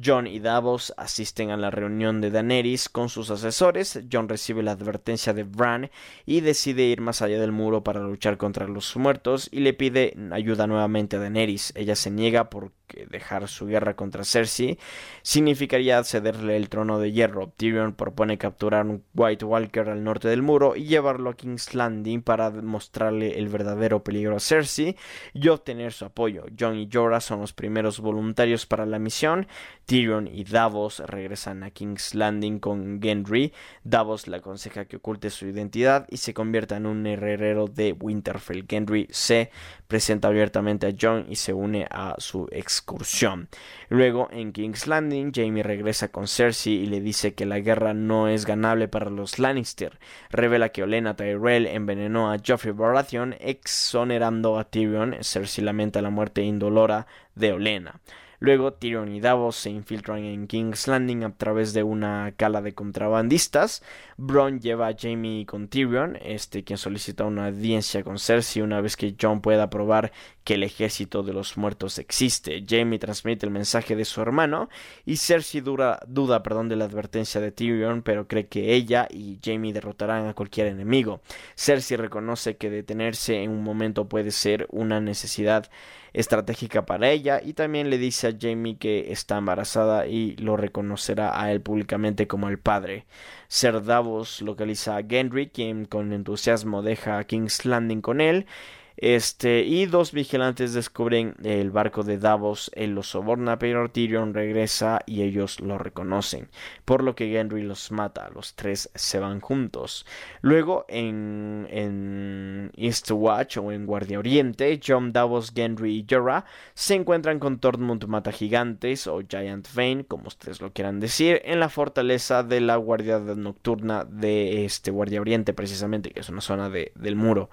John y Davos asisten a la reunión de Daenerys con sus asesores. John recibe la advertencia de Bran y decide ir más allá del muro para luchar contra los muertos y le pide ayuda nuevamente a Daenerys. Ella se niega porque dejar su guerra contra Cersei significaría cederle el trono de hierro. Tyrion propone capturar un White Walker al norte del muro y llevarlo a King's Landing para mostrarle el verdadero peligro a Cersei y obtener su apoyo. John y Jorah son los primeros voluntarios para la misión. Tyrion y Davos regresan a King's Landing con Gendry. Davos le aconseja que oculte su identidad y se convierta en un herrero de Winterfell. Gendry se presenta abiertamente a Jon y se une a su Luego, en King's Landing, Jaime regresa con Cersei y le dice que la guerra no es ganable para los Lannister. Revela que Olenna Tyrell envenenó a Joffrey Baratheon, exonerando a Tyrion. Cersei lamenta la muerte indolora de Olenna. Luego Tyrion y Davos se infiltran en King's Landing a través de una cala de contrabandistas. Bron lleva a Jamie con Tyrion, este quien solicita una audiencia con Cersei una vez que Jon pueda probar que el ejército de los muertos existe. Jamie transmite el mensaje de su hermano y Cersei duda perdón, de la advertencia de Tyrion, pero cree que ella y Jamie derrotarán a cualquier enemigo. Cersei reconoce que detenerse en un momento puede ser una necesidad estratégica para ella y también le dice a Jamie que está embarazada y lo reconocerá a él públicamente como el padre. Ser Davos localiza a Gendry, quien con entusiasmo deja a King's Landing con él. Este, y dos vigilantes descubren el barco de Davos, él los soborna, pero Tyrion regresa y ellos lo reconocen, por lo que Gendry los mata, los tres se van juntos. Luego en, en Eastwatch o en Guardia Oriente, John Davos, Gendry y Jorah se encuentran con Tormund Mata Gigantes o Giant Vane, como ustedes lo quieran decir, en la fortaleza de la Guardia Nocturna de este Guardia Oriente precisamente, que es una zona de, del muro.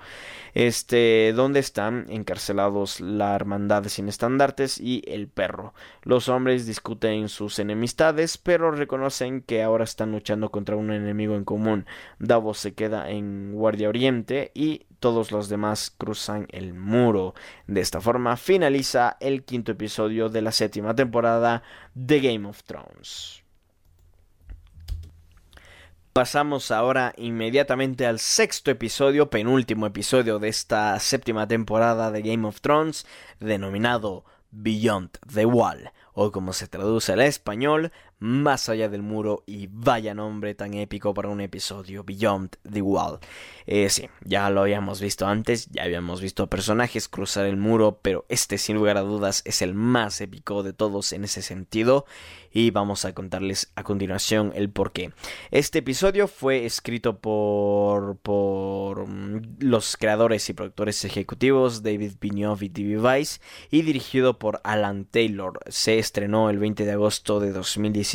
Este, donde están encarcelados la hermandad sin estandartes y el perro. Los hombres discuten sus enemistades, pero reconocen que ahora están luchando contra un enemigo en común. Davos se queda en Guardia Oriente y todos los demás cruzan el muro. De esta forma finaliza el quinto episodio de la séptima temporada de Game of Thrones. Pasamos ahora inmediatamente al sexto episodio, penúltimo episodio de esta séptima temporada de Game of Thrones, denominado Beyond the Wall, o como se traduce al español, Más allá del muro, y vaya nombre tan épico para un episodio, Beyond the Wall. Eh, sí, ya lo habíamos visto antes, ya habíamos visto personajes cruzar el muro, pero este sin lugar a dudas es el más épico de todos en ese sentido, y vamos a contarles a continuación el porqué. Este episodio fue escrito por, por mm, los creadores y productores ejecutivos David Benioff y TV Vice y dirigido por Alan Taylor. Se estrenó el 20 de agosto de 2017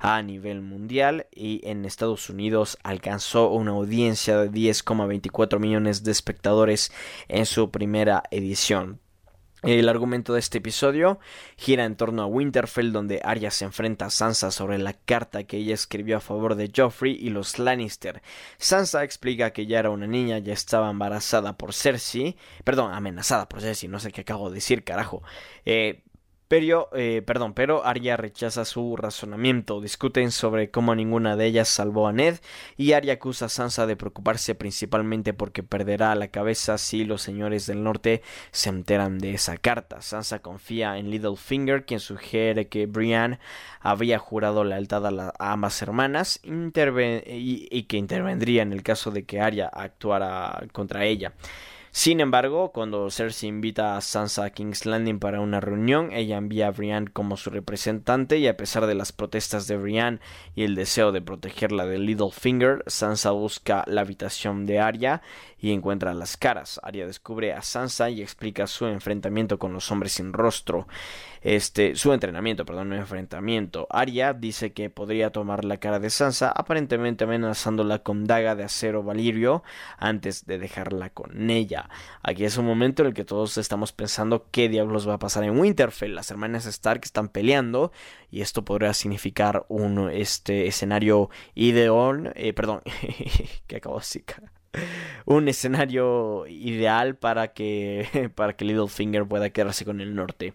a nivel mundial y en Estados Unidos alcanzó una audiencia de 10,24 millones de espectadores en su primera edición. El argumento de este episodio gira en torno a Winterfell, donde Arya se enfrenta a Sansa sobre la carta que ella escribió a favor de Joffrey y los Lannister. Sansa explica que ya era una niña, ya estaba embarazada por Cersei, perdón, amenazada por Cersei, no sé qué acabo de decir, carajo. Eh, pero, eh, perdón, pero Arya rechaza su razonamiento. Discuten sobre cómo ninguna de ellas salvó a Ned y Arya acusa a Sansa de preocuparse principalmente porque perderá la cabeza si los señores del norte se enteran de esa carta. Sansa confía en Littlefinger, quien sugiere que Brienne había jurado lealtad a, a ambas hermanas y, y que intervendría en el caso de que Arya actuara contra ella. Sin embargo, cuando Cersei invita a Sansa a King's Landing para una reunión, ella envía a Brienne como su representante y a pesar de las protestas de Brienne y el deseo de protegerla de Littlefinger, Sansa busca la habitación de Arya y encuentra las caras. Arya descubre a Sansa y explica su enfrentamiento con los hombres sin rostro este, su entrenamiento, perdón, no enfrentamiento. Arya dice que podría tomar la cara de Sansa, aparentemente amenazándola con daga de acero valirio antes de dejarla con ella. Aquí es un momento en el que todos estamos pensando qué diablos va a pasar en Winterfell. Las hermanas Stark están peleando y esto podría significar un este escenario ideal, eh, perdón, que acabo de decir un escenario ideal para que, para que Littlefinger pueda quedarse con el norte.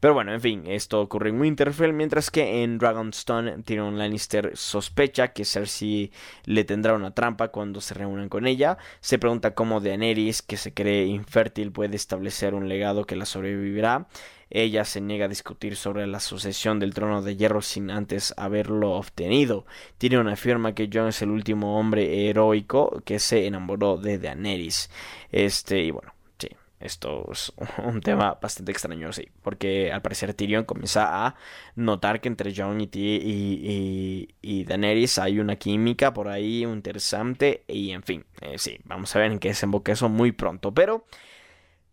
Pero bueno, en fin, esto ocurre en Winterfell, mientras que en Dragonstone Tyrion Lannister sospecha que Cersei le tendrá una trampa cuando se reúnan con ella. Se pregunta cómo Daenerys, que se cree infértil, puede establecer un legado que la sobrevivirá. Ella se niega a discutir sobre la sucesión del trono de hierro sin antes haberlo obtenido. Tyrion afirma que Jon es el último hombre heroico que se enamoró de Daenerys. Este, y bueno, sí, esto es un tema bastante extraño, sí, porque al parecer Tyrion comienza a notar que entre Jon y, y, y, Daenerys hay una química por ahí interesante y en fin, eh, sí, vamos a ver en qué desemboca eso muy pronto, pero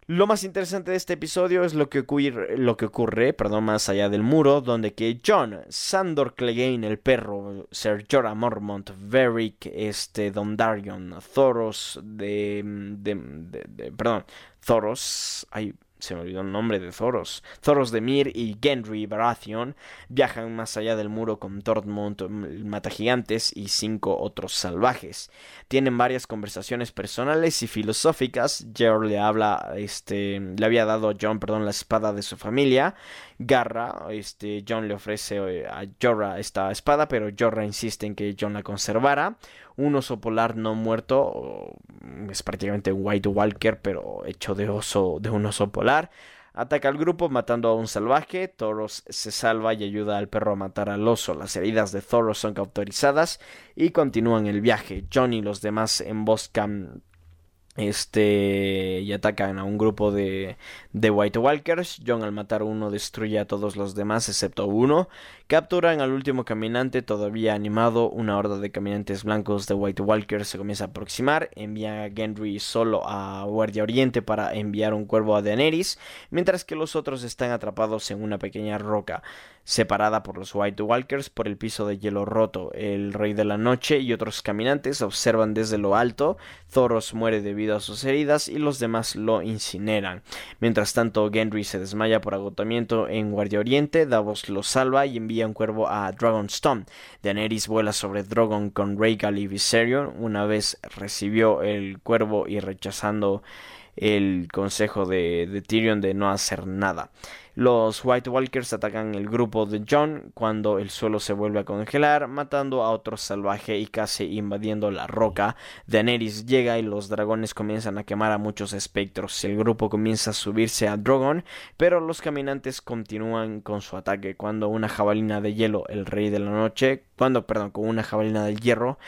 lo más interesante de este episodio es lo que ocurre, lo que ocurre perdón, más allá del muro, donde que John, Sandor Clegane, el perro, Ser Jorah Mormont, Varric, este, Darion, Thoros, de, de, perdón, Thoros, hay se me olvidó el nombre de Thoros. Thoros de Mir y Gendry Baratheon viajan más allá del muro con Tormund, mata gigantes y cinco otros salvajes. Tienen varias conversaciones personales y filosóficas. Jer le habla, este, le había dado a John, perdón, la espada de su familia. Garra, este, John le ofrece eh, a Jorah esta espada, pero Jorah insiste en que John la conservara un oso polar no muerto, es prácticamente un White Walker, pero hecho de oso, de un oso polar. Ataca al grupo matando a un salvaje. Thoros se salva y ayuda al perro a matar al oso. Las heridas de Thoros son cauterizadas y continúan el viaje. John y los demás emboscan este y atacan a un grupo de, de White Walkers. John al matar uno destruye a todos los demás excepto uno. Capturan al último caminante todavía animado. Una horda de caminantes blancos de White Walkers se comienza a aproximar. Envía a Gendry solo a Guardia Oriente para enviar un cuervo a Daenerys, mientras que los otros están atrapados en una pequeña roca separada por los White Walkers por el piso de hielo roto. El Rey de la Noche y otros caminantes observan desde lo alto. Thoros muere debido a sus heridas y los demás lo incineran. Mientras tanto, Gendry se desmaya por agotamiento en Guardia Oriente. Davos lo salva y envía un cuervo a Dragonstone. Daenerys vuela sobre Drogon con Rhaegal y Viserion. Una vez recibió el cuervo y rechazando el consejo de, de Tyrion de no hacer nada. Los White Walkers atacan el grupo de John cuando el suelo se vuelve a congelar, matando a otro salvaje y casi invadiendo la roca. Daenerys llega y los dragones comienzan a quemar a muchos espectros. El grupo comienza a subirse a Drogon, pero los caminantes continúan con su ataque cuando una jabalina de hielo, el rey de la noche, cuando, perdón, con una jabalina de hierro,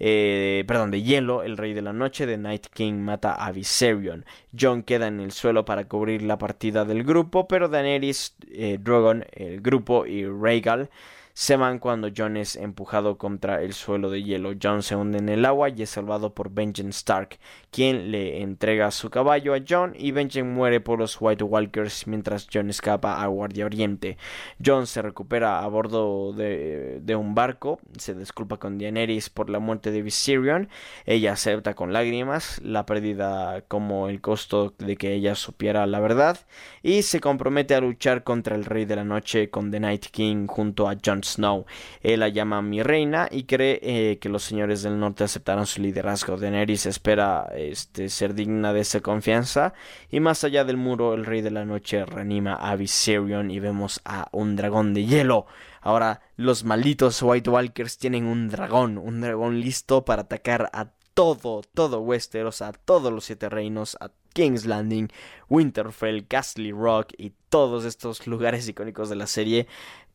eh, perdón, de hielo, el rey de la noche de Night King mata a Viserion. John queda en el suelo para cubrir la partida del grupo, pero Daenerys, eh, Drogon, el grupo y Rhaegal se van cuando John es empujado contra el suelo de hielo. John se hunde en el agua y es salvado por Benjen Stark, quien le entrega su caballo a John y Benjen muere por los White Walkers mientras John escapa a Guardia Oriente. John se recupera a bordo de, un barco, se disculpa con Daenerys por la muerte de Viserion, ella acepta con lágrimas la pérdida como el costo de que ella supiera la verdad y se compromete a luchar contra el Rey de la Noche con The Night King junto a Snow. Él la llama mi reina y cree eh, que los señores del norte aceptarán su liderazgo. Daenerys espera este, ser digna de esa confianza y más allá del muro el Rey de la Noche reanima a Viserion y vemos a un dragón de hielo. Ahora los malditos White Walkers tienen un dragón, un dragón listo para atacar a todo, todo Westeros, a todos los siete reinos, a King's Landing, Winterfell, Castle Rock y todos estos lugares icónicos de la serie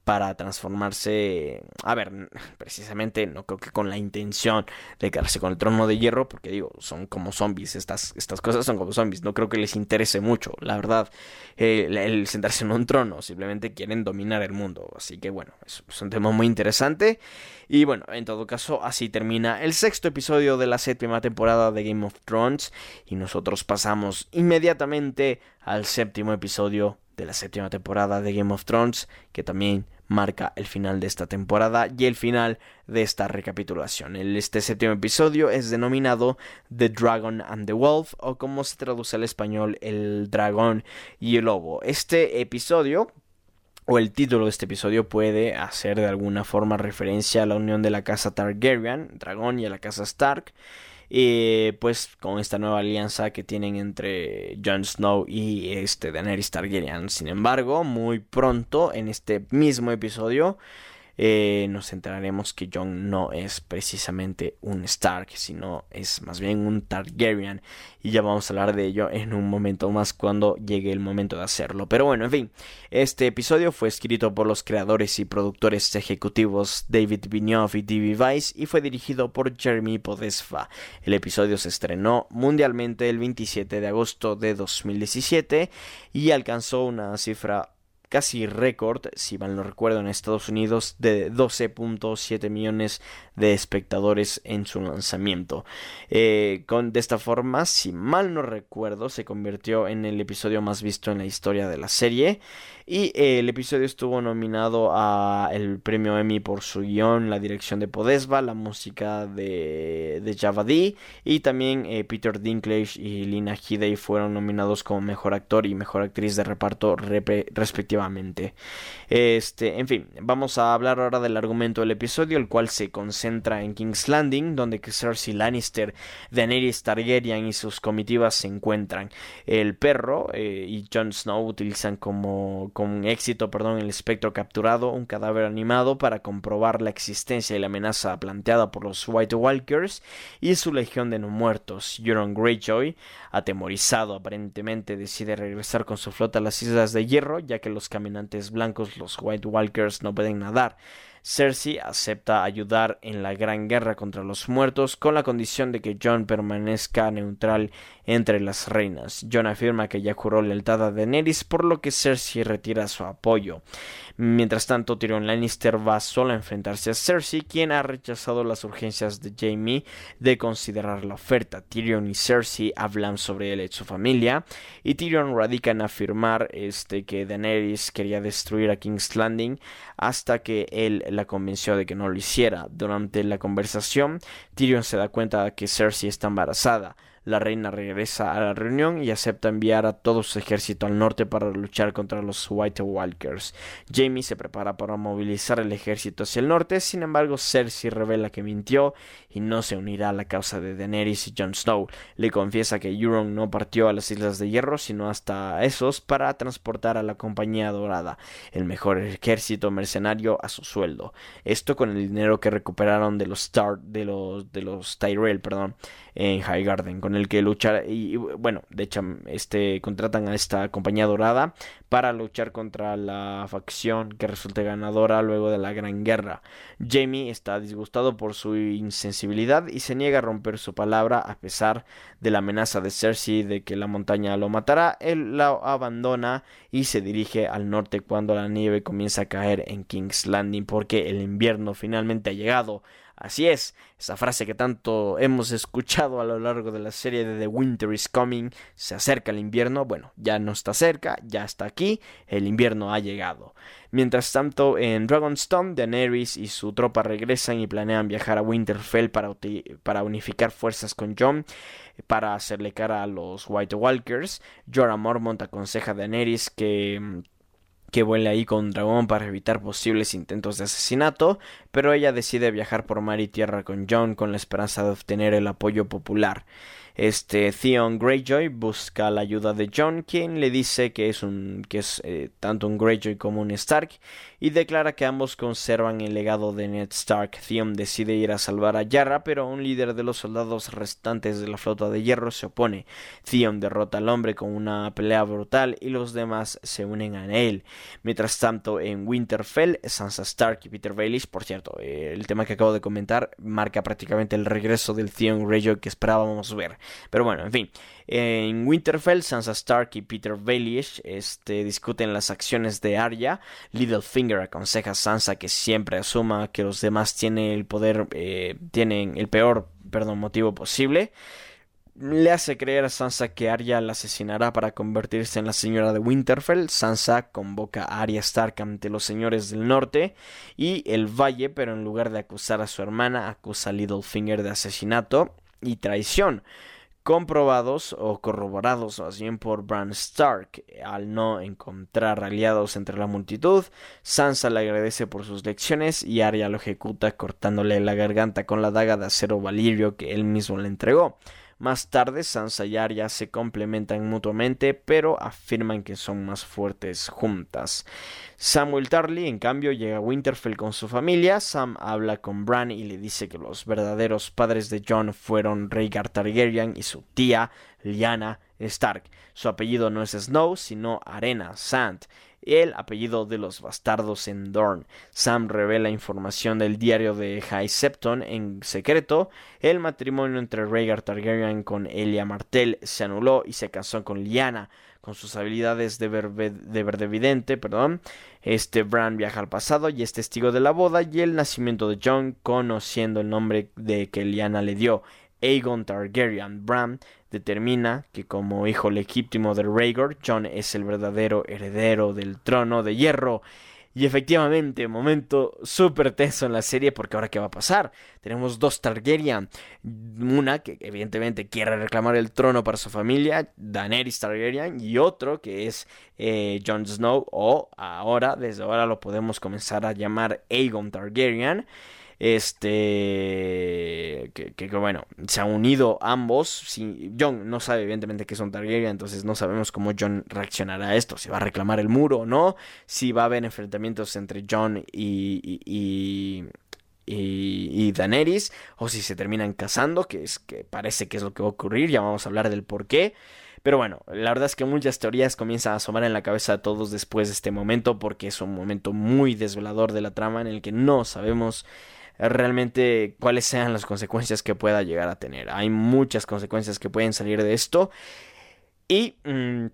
para transformarse, a ver, precisamente no creo que con la intención de quedarse con el trono de hierro, porque digo, son como zombies, estas, estas cosas son como zombies, no creo que les interese mucho, la verdad, eh, el sentarse en un trono, simplemente quieren dominar el mundo, así que bueno, es, es un tema muy interesante. Y bueno, en todo caso, así termina el sexto episodio de la séptima temporada de Game of Thrones y nosotros pasamos inmediatamente al séptimo episodio de la séptima temporada de Game of Thrones, que también marca el final de esta temporada y el final de esta recapitulación. Este séptimo episodio es denominado The Dragon and the Wolf o como se traduce al español El dragón y el lobo. Este episodio o el título de este episodio puede hacer de alguna forma referencia a la unión de la casa Targaryen, dragón, y la casa Stark. Y pues con esta nueva alianza que tienen entre Jon Snow y este Daenerys Targaryen. Sin embargo, muy pronto en este mismo episodio eh, nos enteraremos que Jon no es precisamente un Stark, sino es más bien un Targaryen. Y ya vamos a hablar de ello en un momento más cuando llegue el momento de hacerlo. Pero bueno, en fin, este episodio fue escrito por los creadores y productores ejecutivos David Benioff y D.B. Weiss y fue dirigido por Jeremy Podesfa. El episodio se estrenó mundialmente el 27 de agosto de 2017 y alcanzó una cifra casi récord, si mal no recuerdo, en Estados Unidos de 12.7 millones de espectadores en su lanzamiento. Eh, con, de esta forma, si mal no recuerdo, se convirtió en el episodio más visto en la historia de la serie. Y eh, el episodio estuvo nominado a el premio Emmy por su guion, la dirección de Podesba, la música de, de y también eh, Peter Dinklage y Lina Headey fueron nominados como mejor actor y mejor actriz de reparto respectivamente. Este, en fin, vamos a hablar ahora del argumento del episodio, el cual se concentra en King's Landing, donde Cersei Lannister, Daenerys Targaryen y sus comitivas se encuentran. El perro eh, y Jon Snow utilizan como con éxito perdón, el espectro capturado, un cadáver animado para comprobar la existencia y la amenaza planteada por los White Walkers y su legión de no muertos. Euron Greyjoy, atemorizado aparentemente, decide regresar con su flota a las Islas de Hierro, ya que los caminantes blancos, los White Walkers, no pueden nadar. Cersei acepta ayudar en la gran guerra contra los muertos con la condición de que Jon permanezca neutral entre las reinas. Jon afirma que ya juró lealtad a Daenerys, por lo que Cersei retira su apoyo. Mientras tanto, Tyrion Lannister va solo a enfrentarse a Cersei, quien ha rechazado las urgencias de Jaime de considerar la oferta. Tyrion y Cersei hablan sobre él y su familia, y Tyrion radica en afirmar este, que Daenerys quería destruir a King's Landing hasta que él la convenció de que no lo hiciera. Durante la conversación, Tyrion se da cuenta de que Cersei está embarazada. La reina regresa a la reunión y acepta enviar a todo su ejército al norte para luchar contra los White Walkers. Jamie se prepara para movilizar el ejército hacia el norte, sin embargo Cersei revela que mintió y no se unirá a la causa de Daenerys y Jon Snow. Le confiesa que Euron no partió a las Islas de Hierro, sino hasta esos para transportar a la Compañía Dorada, el mejor ejército mercenario a su sueldo. Esto con el dinero que recuperaron de los Star de los de los Tyrell, perdón, en Highgarden, con el que luchar y, bueno, de hecho este contratan a esta compañía dorada para luchar contra la facción que resulte ganadora luego de la Gran Guerra. Jamie está disgustado por su insensibilidad y se niega a romper su palabra a pesar de la amenaza de Cersei de que la montaña lo matará. Él la abandona y se dirige al norte cuando la nieve comienza a caer en King's Landing porque el invierno finalmente ha llegado. Así es, esa frase que tanto hemos escuchado a lo largo de la serie de The Winter is Coming, se acerca el invierno, bueno, ya no está cerca, ya está aquí, el invierno ha llegado. Mientras tanto, en Dragonstone, Daenerys y su tropa regresan y planean viajar a Winterfell para, para unificar fuerzas con Jon para hacerle cara a los White Walkers. Jorah Mormont aconseja a Daenerys que que vuele ahí con un dragón para evitar posibles intentos de asesinato, pero ella decide viajar por mar y tierra con John con la esperanza de obtener el apoyo popular. Este Theon Greyjoy busca la ayuda de John, quien le dice que es un que es eh, tanto un Greyjoy como un Stark y declara que ambos conservan el legado de Ned Stark. Theon decide ir a salvar a Yarra, pero un líder de los soldados restantes de la flota de hierro se opone. Theon derrota al hombre con una pelea brutal y los demás se unen a él. Mientras tanto, en Winterfell, Sansa Stark y Peter Baelish, por cierto, eh, el tema que acabo de comentar marca prácticamente el regreso del Theon Greyjoy que esperábamos ver. Pero bueno, en fin. En Winterfell, Sansa Stark y Peter Baelish este, discuten las acciones de Arya. Littlefinger aconseja a Sansa que siempre asuma que los demás tienen el poder, eh, tienen el peor, motivo posible. Le hace creer a Sansa que Arya la asesinará para convertirse en la señora de Winterfell. Sansa convoca a Arya Stark ante los señores del norte y el Valle, pero en lugar de acusar a su hermana, acusa a Littlefinger de asesinato y traición comprobados o corroborados más bien por Bran Stark. Al no encontrar aliados entre la multitud, Sansa le agradece por sus lecciones y Arya lo ejecuta cortándole la garganta con la daga de acero valirio que él mismo le entregó. Más tarde, Sansa y Arya se complementan mutuamente, pero afirman que son más fuertes juntas. Samuel Tarly, en cambio, llega a Winterfell con su familia. Sam habla con Bran y le dice que los verdaderos padres de Jon fueron Rhaegar Targaryen y su tía Lyanna Stark. Su apellido no es Snow, sino Arena, Sand el apellido de los bastardos en Dorne. Sam revela información del diario de High Septon en secreto. El matrimonio entre Rhaegar Targaryen con Elia Martell se anuló y se casó con Lyanna. Con sus habilidades de, ver, de verdevidente, perdón, este Bran viaja al pasado y es testigo de la boda y el nacimiento de Jon, conociendo el nombre de que Lyanna le dio. Aegon Targaryen. Bran determina que como hijo legítimo de Rhaegar, Jon es el verdadero heredero del trono de hierro. Y efectivamente, momento súper tenso en la serie porque ahora qué va a pasar. Tenemos dos Targaryen. Una que evidentemente quiere reclamar el trono para su familia, Daenerys Targaryen, y otro que es eh, Jon Snow o ahora, desde ahora lo podemos comenzar a llamar Aegon Targaryen este que, bueno se han unido ambos. Si, John no sabe evidentemente que son Targaryen entonces no sabemos cómo John reaccionará a esto si va a reclamar el muro o no si va a haber enfrentamientos entre John y, y, y Daenerys o si se terminan casando que es que parece que es lo que va a ocurrir ya vamos a hablar del por qué. Pero bueno, la verdad es que muchas teorías comienzan a asomar en la cabeza de todos después de este momento porque es un momento muy desvelador de la trama en el que no sabemos realmente cuáles sean las consecuencias que pueda llegar a tener. Hay muchas consecuencias que pueden salir de esto y... Mm,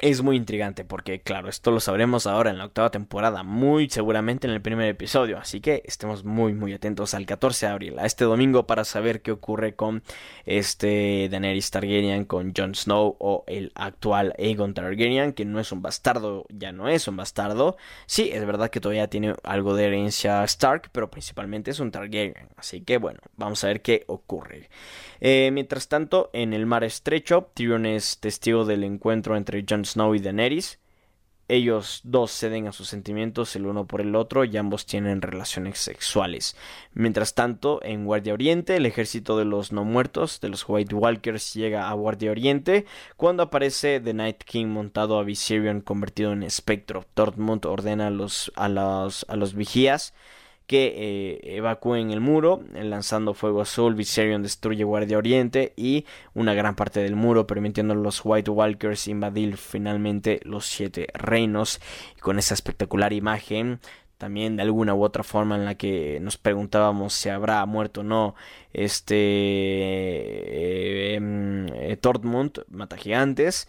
es muy intrigante porque, claro, esto lo sabremos ahora en la octava temporada, muy seguramente en el primer episodio, así que estemos muy muy atentos al 14 de abril, a este domingo para saber qué ocurre con este Daenerys Targaryen, con Jon Snow o el actual Aegon Targaryen, que no es un bastardo, ya no es un bastardo. Sí, es verdad que todavía tiene algo de herencia Stark, pero principalmente es un Targaryen, así que bueno, vamos a ver qué ocurre. Eh, mientras tanto, en el mar estrecho, Tyrion es testigo del encuentro entre Jon y Daenerys. Ellos dos ceden a sus sentimientos el uno por el otro y ambos tienen relaciones sexuales. Mientras tanto, en Guardia Oriente, el ejército de los no muertos, de los White Walkers, llega a Guardia Oriente cuando aparece The Night King montado a Viserion convertido en espectro. Tormund ordena a los, a los, a los vigías que eh, evacúen el muro, lanzando fuego azul, Viserion destruye Guardia Oriente y una gran parte del muro, permitiendo a los White Walkers invadir finalmente los siete reinos. Y con esa espectacular imagen, también de alguna u otra forma en la que nos preguntábamos si habrá muerto o no este eh, em, eh, Tormund, mata gigantes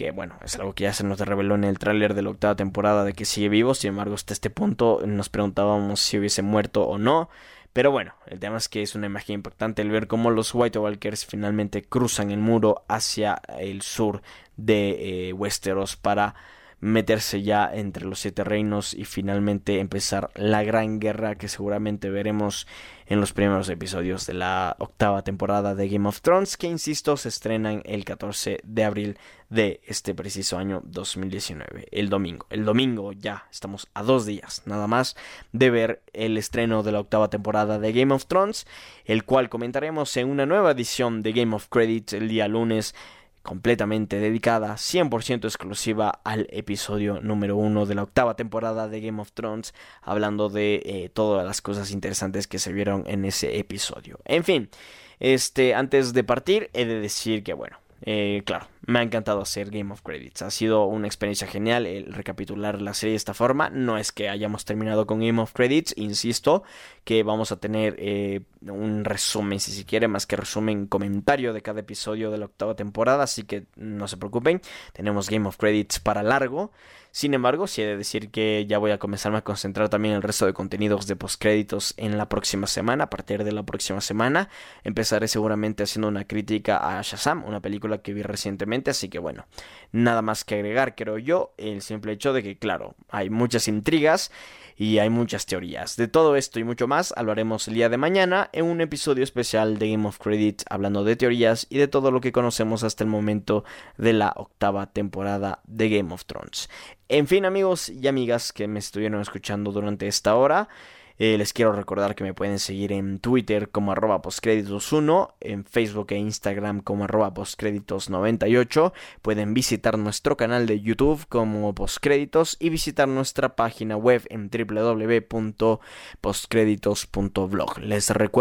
que bueno, es algo que ya se nos reveló en el tráiler de la octava temporada de que sigue vivo, sin embargo hasta este punto nos preguntábamos si hubiese muerto o no, pero bueno, el tema es que es una imagen impactante el ver cómo los White Walkers finalmente cruzan el muro hacia el sur de eh, Westeros para meterse ya entre los siete reinos y finalmente empezar la gran guerra que seguramente veremos en los primeros episodios de la octava temporada de Game of Thrones que insisto se estrenan el 14 de abril de este preciso año 2019 el domingo. El domingo ya estamos a dos días nada más de ver el estreno de la octava temporada de Game of Thrones el cual comentaremos en una nueva edición de Game of Credits el día lunes completamente dedicada, 100% exclusiva al episodio número uno de la octava temporada de Game of Thrones, hablando de eh, todas las cosas interesantes que se vieron en ese episodio. En fin, este, antes de partir, he de decir que, bueno, eh, claro, me ha encantado hacer Game of Credits. Ha sido una experiencia genial el recapitular la serie de esta forma. No es que hayamos terminado con Game of Credits, insisto, que vamos a tener eh, un resumen, si se quiere, más que resumen, comentario de cada episodio de la octava temporada. Así que no se preocupen, tenemos Game of Credits para largo. Sin embargo, sí he de decir que ya voy a comenzarme a concentrar también el resto de contenidos de postcréditos en la próxima semana. A partir de la próxima semana empezaré seguramente haciendo una crítica a Shazam, una película que vi Así que bueno, nada más que agregar, creo yo. El simple hecho de que, claro, hay muchas intrigas y hay muchas teorías. De todo esto y mucho más hablaremos el día de mañana en un episodio especial de Game of Credit hablando de teorías y de todo lo que conocemos hasta el momento de la octava temporada de Game of Thrones. En fin amigos y amigas que me estuvieron escuchando durante esta hora. Eh, les quiero recordar que me pueden seguir en Twitter como arroba postcréditos1, en Facebook e Instagram como arroba postcréditos98. Pueden visitar nuestro canal de YouTube como postcréditos y visitar nuestra página web en www.postcréditos.blog. Les recuerdo